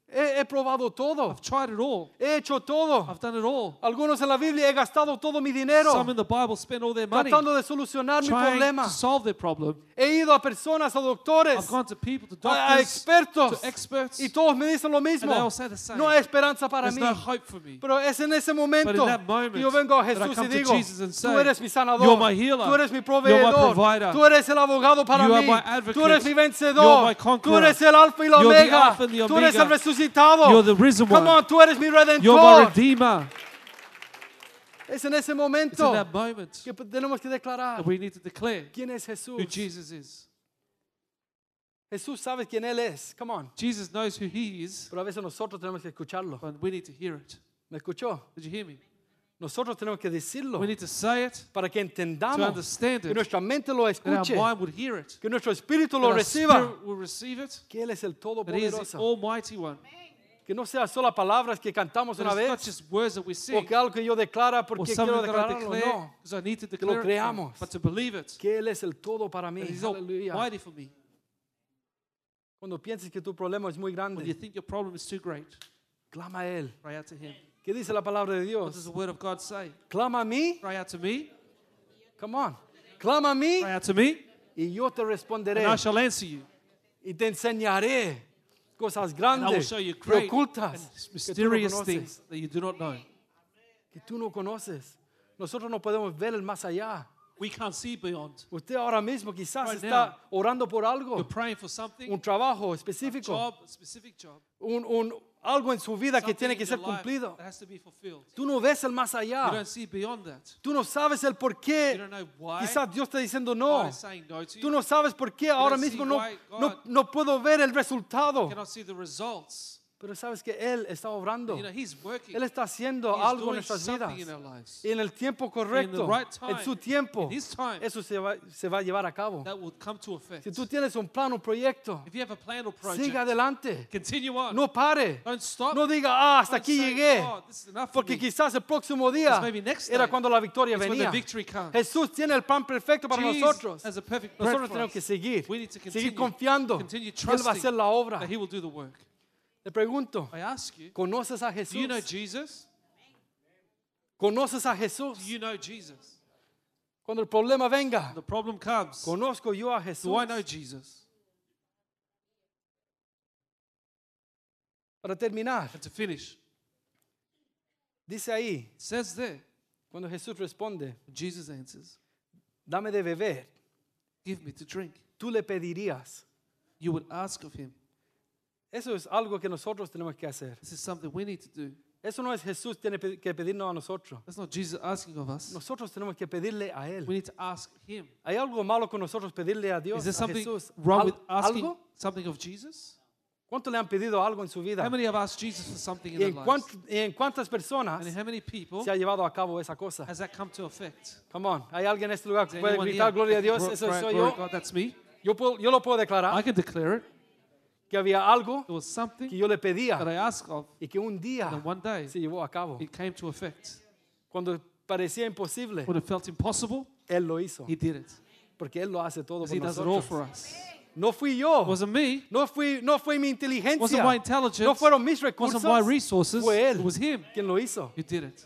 He, he probado todo. I've tried it all. He hecho todo. I've done it all. Algunos en la Biblia he gastado todo mi dinero Some in the Bible spend all their money tratando de solucionar mi problema. to solve their problem. He ido a personas, a doctores, I've gone to people, to a, a doctors, expertos to experts, y todos me dicen lo and they mismo. all say the same. No hay esperanza para There's mí. no hope for me. Pero es en ese But momento in that moment, que yo vengo a Jesús y digo, and say, tú eres mi sanador, "You're my healer. tú eres mi You're my proveedor, provider. tú eres el abogado para You are mí, my advocate. tú eres mi You're vencedor, my tú eres el alfa y la You're the omega, Alpha and the tú eres el Omega. Resucitado, You're the risen Come one. on, tú eres mi You're my redentor. redeemer. Es en ese It's in momento that moment que tenemos que declarar that we need to declare quién es Jesús. who Jesus is. Jesús sabe quién Él es. Come on. Jesus knows who he is, Pero a veces nosotros tenemos que escucharlo. but we need to hear it. ¿Me escuchó? Did you hear me? Nosotros tenemos que decirlo We need to say it, para que to entendamos, understand que it, nuestra mente lo that our escuche, mind would hear it, que nuestro espíritu that lo our reciba, spirit will receive it, que Él es el that He is the Todopoderoso. Almighty One. Que no sea solo palabras que cantamos That una it's not vez just words that we o sing, que algo que yo declara or porque something quiero that I declararlo. declare No, because I need to lo declare it, creamos. but to believe it, que Él es el todo para mí. that He's Aleluya. almighty for me. Cuando pienses que tu problema es muy When you grande, think your problem is too great, clama a Él. cry out to Him. ¿Qué dice la palabra de What does Dios? the Word of God say? Clama a mí. Cry out to me, Come on. Clama a mí cry out to me, y yo te and responderé I shall answer you. y te enseñaré cosas And I will grandes show you y great and ocultas que tú no mysterious conoces. things that you do not know. Que tú no conoces. Nosotros no podemos ver el más allá. We can't see beyond. Usted ahora mismo quizás Right está orando por algo, You're praying for something, un trabajo a específico, job, a specific job, un, un- algo en su vida que tiene que ser cumplido. Tú no ves el más allá. Tú no sabes el por qué. Quizás Dios está diciendo no. Tú no sabes por qué ahora mismo no, no, no puedo ver el resultado. Pero sabes que Él está obrando. You know, He's working. Él está haciendo He's algo en nuestras vidas. in our lives. Y en el tiempo correcto, right time, en su tiempo, in His time, eso se va, se va a llevar a cabo. that will come to effect. Si tú tienes un plan, un proyecto, If you have a plan or project, siga adelante. continue on. No pare. Don't stop. No diga, ah, hasta Don't aquí say, llegué. "Oh, Porque me." quizás el próximo día era cuando la victoria venía. the victory comes. Jesús tiene el plan perfecto para Jesus nosotros. Nosotros tenemos que seguir, seguir confiando Él va a hacer la obra. Le pregunto, I ask you, ¿conoces a do you know Jesús? Jesus? ¿Conoces a Jesús? Do you know Jesus? Cuando el problema venga, The problem comes. ¿conozco yo a Do I Jesús? know Jesus? Para terminar, And to finish, dice ahí, says there, cuando Jesús responde, Jesus answers, dame de beber, Give me to drink. tú le pedirías. You would ask of Him. Eso es algo que nosotros tenemos que hacer. This is something we need to do. Eso no es Jesús tiene que pedirnos a nosotros. That's not Jesus asking of us. Nosotros tenemos que pedirle a We Él. need to ask Him. ¿Hay algo malo con nosotros pedirle a Dios, Is there a something Jesús? wrong with asking ¿Algo? something of Jesus? ¿Cuánto le han pedido algo en su vida? How many have asked Jesus for something in ¿Y their en, lives? cuánt- y en cuántas personas And how many people se ha llevado a cabo esa cosa? has that come to effect? Come on, ¿hay alguien en este lugar Is que there puede anyone gritar here gloria a that can Dios? Eso cry, soy "Glory yo. God, that's me. Yo, puedo- yo lo puedo declarar I can declare it. Que había algo There was something que yo le that pedía I asked of, y que un día and one day se llevó a cabo. it came to effect. Cuando parecía imposible, When it felt impossible, Él lo hizo. He did it. Porque Él lo hace todo por He does it all for nosotros. us. No fui It yo. wasn't me. No, fui, no fue mi It wasn't inteligencia. my intelligence. No fueron mis It recursos. wasn't my resources. Fue Él It was Him quien lo hizo. who did it.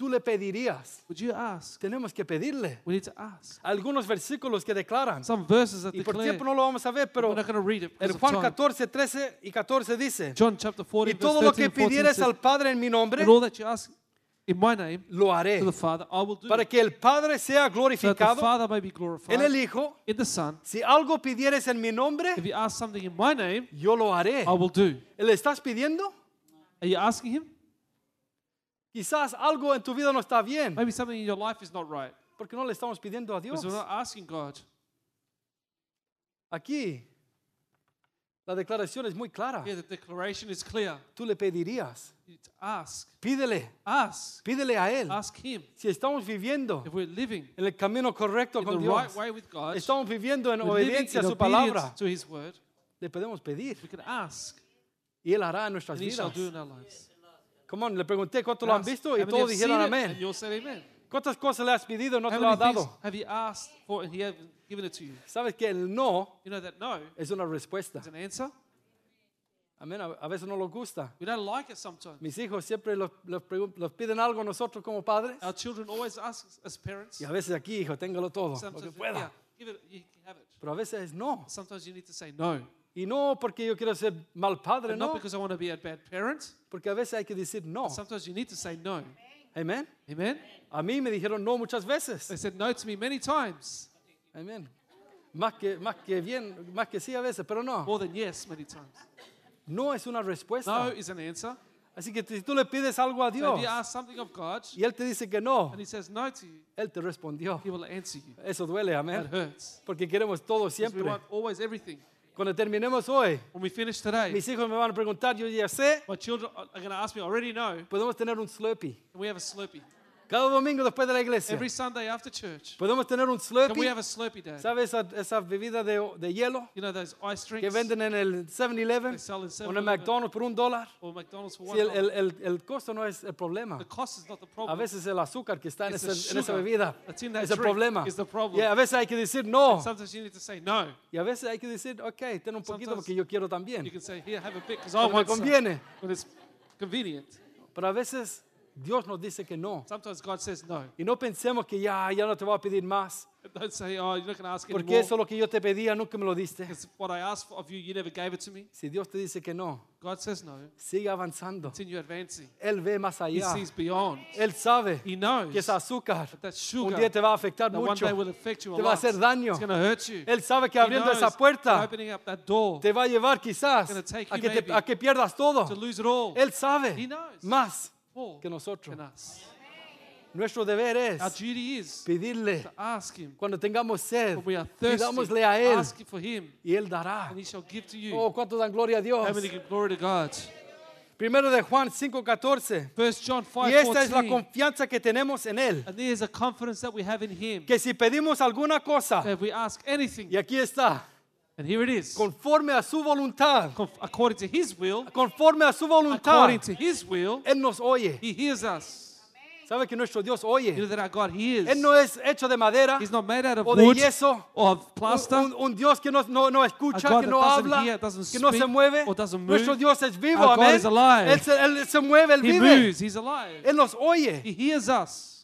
Tú le pedirías. Would you ask? Tenemos que pedirle. We need to ask. Algunos versículos que declaran. Some verses that Y por declare. tiempo no lo vamos a ver, We're pero not going to read it because en Juan time. 14, 13 y 14 dice, John chapter 14, y todo lo 13 que and 14 pidieres al Padre en mi nombre, And all that you ask in my name lo haré, to the Father, I will do. para que el Padre sea so that the glorificado Father may be en glorified el Hijo. in the Son. Si algo pidieres en mi nombre, If you ask something in my name, yo lo haré. I will do. ¿Le estás pidiendo? Are you asking Him? Quizás algo en tu vida no está bien, Maybe something in your life is not right. porque no le estamos pidiendo a Dios. Because we're not asking God. Aquí, la declaración es muy clara. Here, the declaration is clear. Tú le pedirías. To ask. Pídele, Ask. pídele a Él. Ask Him. Si estamos viviendo If we're living en el camino correcto in the con right Dios, way with God, estamos viviendo en we're obediencia a su palabra, to His word, le podemos pedir we can ask. y Él hará en nuestras And He shall vidas. do in our lives. Come on, le pregunté cuánto lo han visto y todos dijeron amén. And you all said amen. ¿Cuántas cosas le has pedido y no How te lo ha many things dado? have you asked for and He hasn't given it to you? Sabes que el no You know that no es una respuesta. is an answer. Amén. A a veces no nos gusta. We don't like it sometimes. Mis hijos siempre los, los pregun- los piden algo a nosotros como padres. Our children always ask us as parents. Y a veces aquí, hijo, téngalo todo, lo que Sometimes, pueda. yeah, give it, you can have it. Pero a veces es no. Sometimes you need to say no. Y no porque yo quiero ser mal padre, And not no. because I want to be a bad parent. Porque a veces hay que decir no. Sometimes you need to say no. Amén. Amen. A mí me dijeron no muchas veces. They said no to me many times. Amén. Más que, más que bien, más que sí a veces, pero no. More than yes, many times. No es una No respuesta. is an answer. Así que si tú le pides algo a So Dios if you ask something of God y Él te dice que no, and He says no to you, Él te respondió. He will answer you. Eso duele, That amén. hurts. Porque queremos todo Because we siempre. want always everything. Cuando terminemos hoy, when we finish today, mis hijos me van a preguntar, yo ya sé, my children are going to ask me, I already know, podemos tener un Slurpee. can we have a Slurpee? Cada domingo después de la iglesia, Every Sunday after church, podemos tener un can we Slurpee. have a Slurpee day? ¿Sabes esa, esa bebida de, de hielo You know those ice que drinks venden en el 7-Eleven They sell in o en el 7-Eleven. McDonald's por un dólar? or McDonald's for one Sí, el, dollar? el, el, el costo no es el problema. The cost is not the A problem. veces el azúcar que está en, ese- esa bebida that's in that es el problema. is the problem. A veces hay que decir no. Sometimes you need to say no. Y a veces hay que decir, ok, ten un poquito porque yo quiero You también. can say, here, have a bit, because I Porque me want some. conviene. When it's convenient. Pero a veces Dios nos dice que no. Sometimes God says no. Y no pensemos que ya, ya no te voy a pedir más. Don't say, oh, you're not going to ask Porque anymore. eso es lo que yo te pedía, nunca me lo diste. Because what I asked of you, you never gave it to me. Si Dios te dice que no, God says no. sigue avanzando. Continue advancing. Él ve más He allá. sees beyond. Él sabe He knows que ese azúcar that that un sugar día te va a afectar that one mucho. day will affect you a Te va a lot. hacer daño. It's going to hurt you. Él sabe que He abriendo knows esa that puerta opening up that door te va a llevar quizás gonna take a you que, te- maybe a que pierdas todo. to lose it all. Él sabe He knows. más que nosotros. Nuestro deber Our es duty is pedirle to ask Him cuando tengamos sed, pidámosle a Él Ask for Him, y Él dará. and He shall give to you. Oh, cuánto dan gloria a Dios. Primero de Juan 5:14. First John 5, Y esta es la 14. confianza que tenemos en Él. And there's a confidence that we have in Him. Que si pedimos alguna cosa, That if we ask anything, y aquí está, and here it is, conforme a su voluntad, conf- according to His will, conforme a su voluntad, according to His will, Él nos oye. He hears us. ¿Sabe que nuestro Dios You know that our God hears. Él no es hecho de madera He's not made out of o de wood yeso, or of plaster. un- un Dios que no, no, no escucha, que no doesn't habla, hear, doesn't que no se speak, mueve. or doesn't Nuestro move. Dios es vivo, Our God amén. is alive. Él él se mueve, Él He vive. moves. He's alive. Él nos oye He hears us.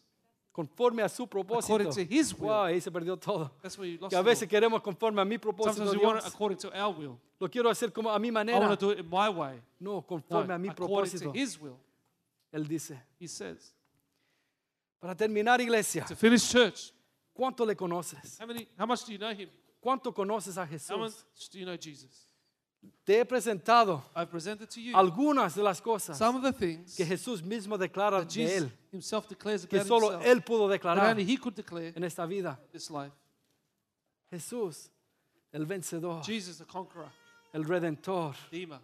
Conforme a su propósito. According to His will. Wow, ahí se perdió todo. That's where you lost Que a veces queremos conforme a mi propósito, Sometimes we want it Dios. according to our will. Lo quiero hacer como a mi I manera. want to do it in my way. No, No, conforme a mi according to propósito. His will. Él dice. He says. Para terminar, iglesia, To finish church, ¿cuánto le conoces? how many? How much do you know Him? ¿Cuánto conoces a How much Jesús? do you know Jesus? Te he presentado I've presented to you algunas de las cosas some of the things que Jesús mismo declara that de Jesus Él, Himself declares que about solo Himself. Él pudo That declarar only He could declare en esta vida. this life. Jesús, el vencedor, Jesus, the conqueror, el redentor, Redeemer,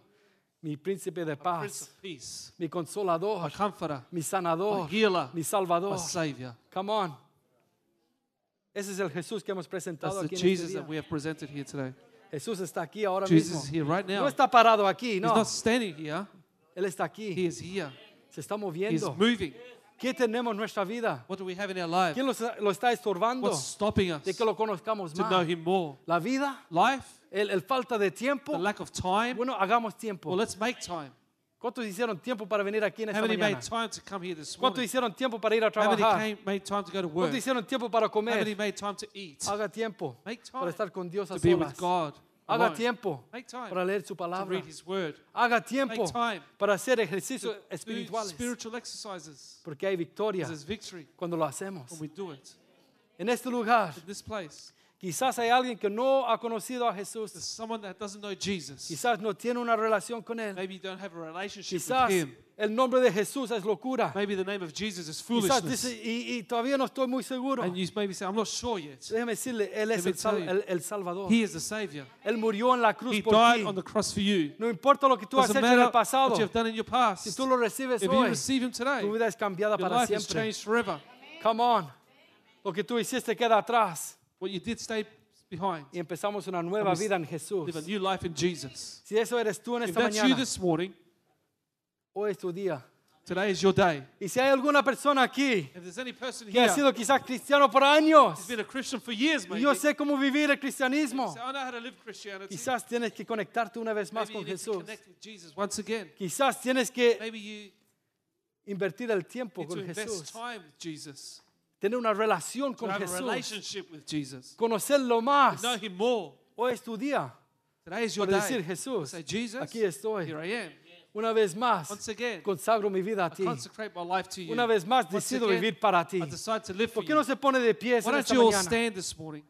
mi príncipe de Prince paz, of Peace, mi consolador, comforter, mi sanador, healer, mi salvador. Savior. Come on. Ese es el Jesús que hemos That's presentado the aquí en Jesus este that we have presented here today. Jesús está aquí ahora Jesus mismo. is here right No now. está parado aquí, He's no. not standing here. Él está He aquí. is here. Se está He's moviendo. moving. ¿Qué tenemos en nuestra vida? What do we have in our life? ¿Quién lo, está- lo está estorbando What's stopping us de que lo conozcamos to know más? Him more? La vida, Life, el, el falta de tiempo. the lack of time. Bueno, hagamos tiempo. Well, let's make time. ¿Cuántos hicieron tiempo para venir aquí en How esta many made mañana? time to come here this ¿Cuántos morning? hicieron tiempo para ir a How many trabajar? came, made time to go to work? ¿Cuántos hicieron tiempo para How many comer? made time to eat? Haga tiempo Make para time estar con Dios a to be with solas. God. Haga alone. tiempo Make time para leer su to palabra. read His Word. Haga tiempo Make time para hacer ejercicios Do espirituales. spiritual exercises. Porque hay victoria There's victory cuando lo hacemos. when we do it. En este lugar, In this place, quizás hay alguien que no ha conocido a Jesús. there's someone that doesn't know Jesus. Quizás no tiene una relación con Él. Maybe you don't have a relationship Quizás with Him. el nombre de Jesús es locura. Maybe the name of Jesus is Quizás foolishness. dice, y, y todavía no estoy muy seguro. And you maybe say, I'm not sure yet. Déjeme decirle, Él es el, sal- you. el- el Salvador. He is the Savior. Él murió en la cruz He por died ti. on the cross for you. No importa lo que tú has hecho en el pasado. what you have done in your Si past. tú lo recibes If you hoy, receive Him today, tu vida es cambiada your para life siempre. changed forever. Come on. Lo que tú hiciste queda atrás. What you did stay behind. Y empezamos una nueva vida en Jesús. Live a new life in Jesus. Si eso eres tú en If esta that's you mañana, this morning, hoy es tu día. today is your day. Y si hay alguna persona aquí If there's any person que ha here sido quizás cristiano por años, who's been a Christian for years, y maybe, yo sé cómo vivir el cristianismo, say, I know how to live Christianity. quizás tienes que conectarte una vez más Maybe you con need to Jesús. connect with Jesus once again. Quizás tienes que Maybe you invertir el tiempo need to con invest Jesús, time with Jesus. Tener una relación con have a Jesús, relationship with Jesus. conocerlo más. Know Him more. Hoy es tu día Today is your para decir. Jesús, Say, Jesus, aquí estoy. here I am. Una vez más, Once again, consagro mi vida a I ti. consecrate my life to you. Una vez más, Once decido again, vivir para ti. I decide to live for ¿Por qué no you. se pone de pies Why en don't esta you all mañana? stand this morning?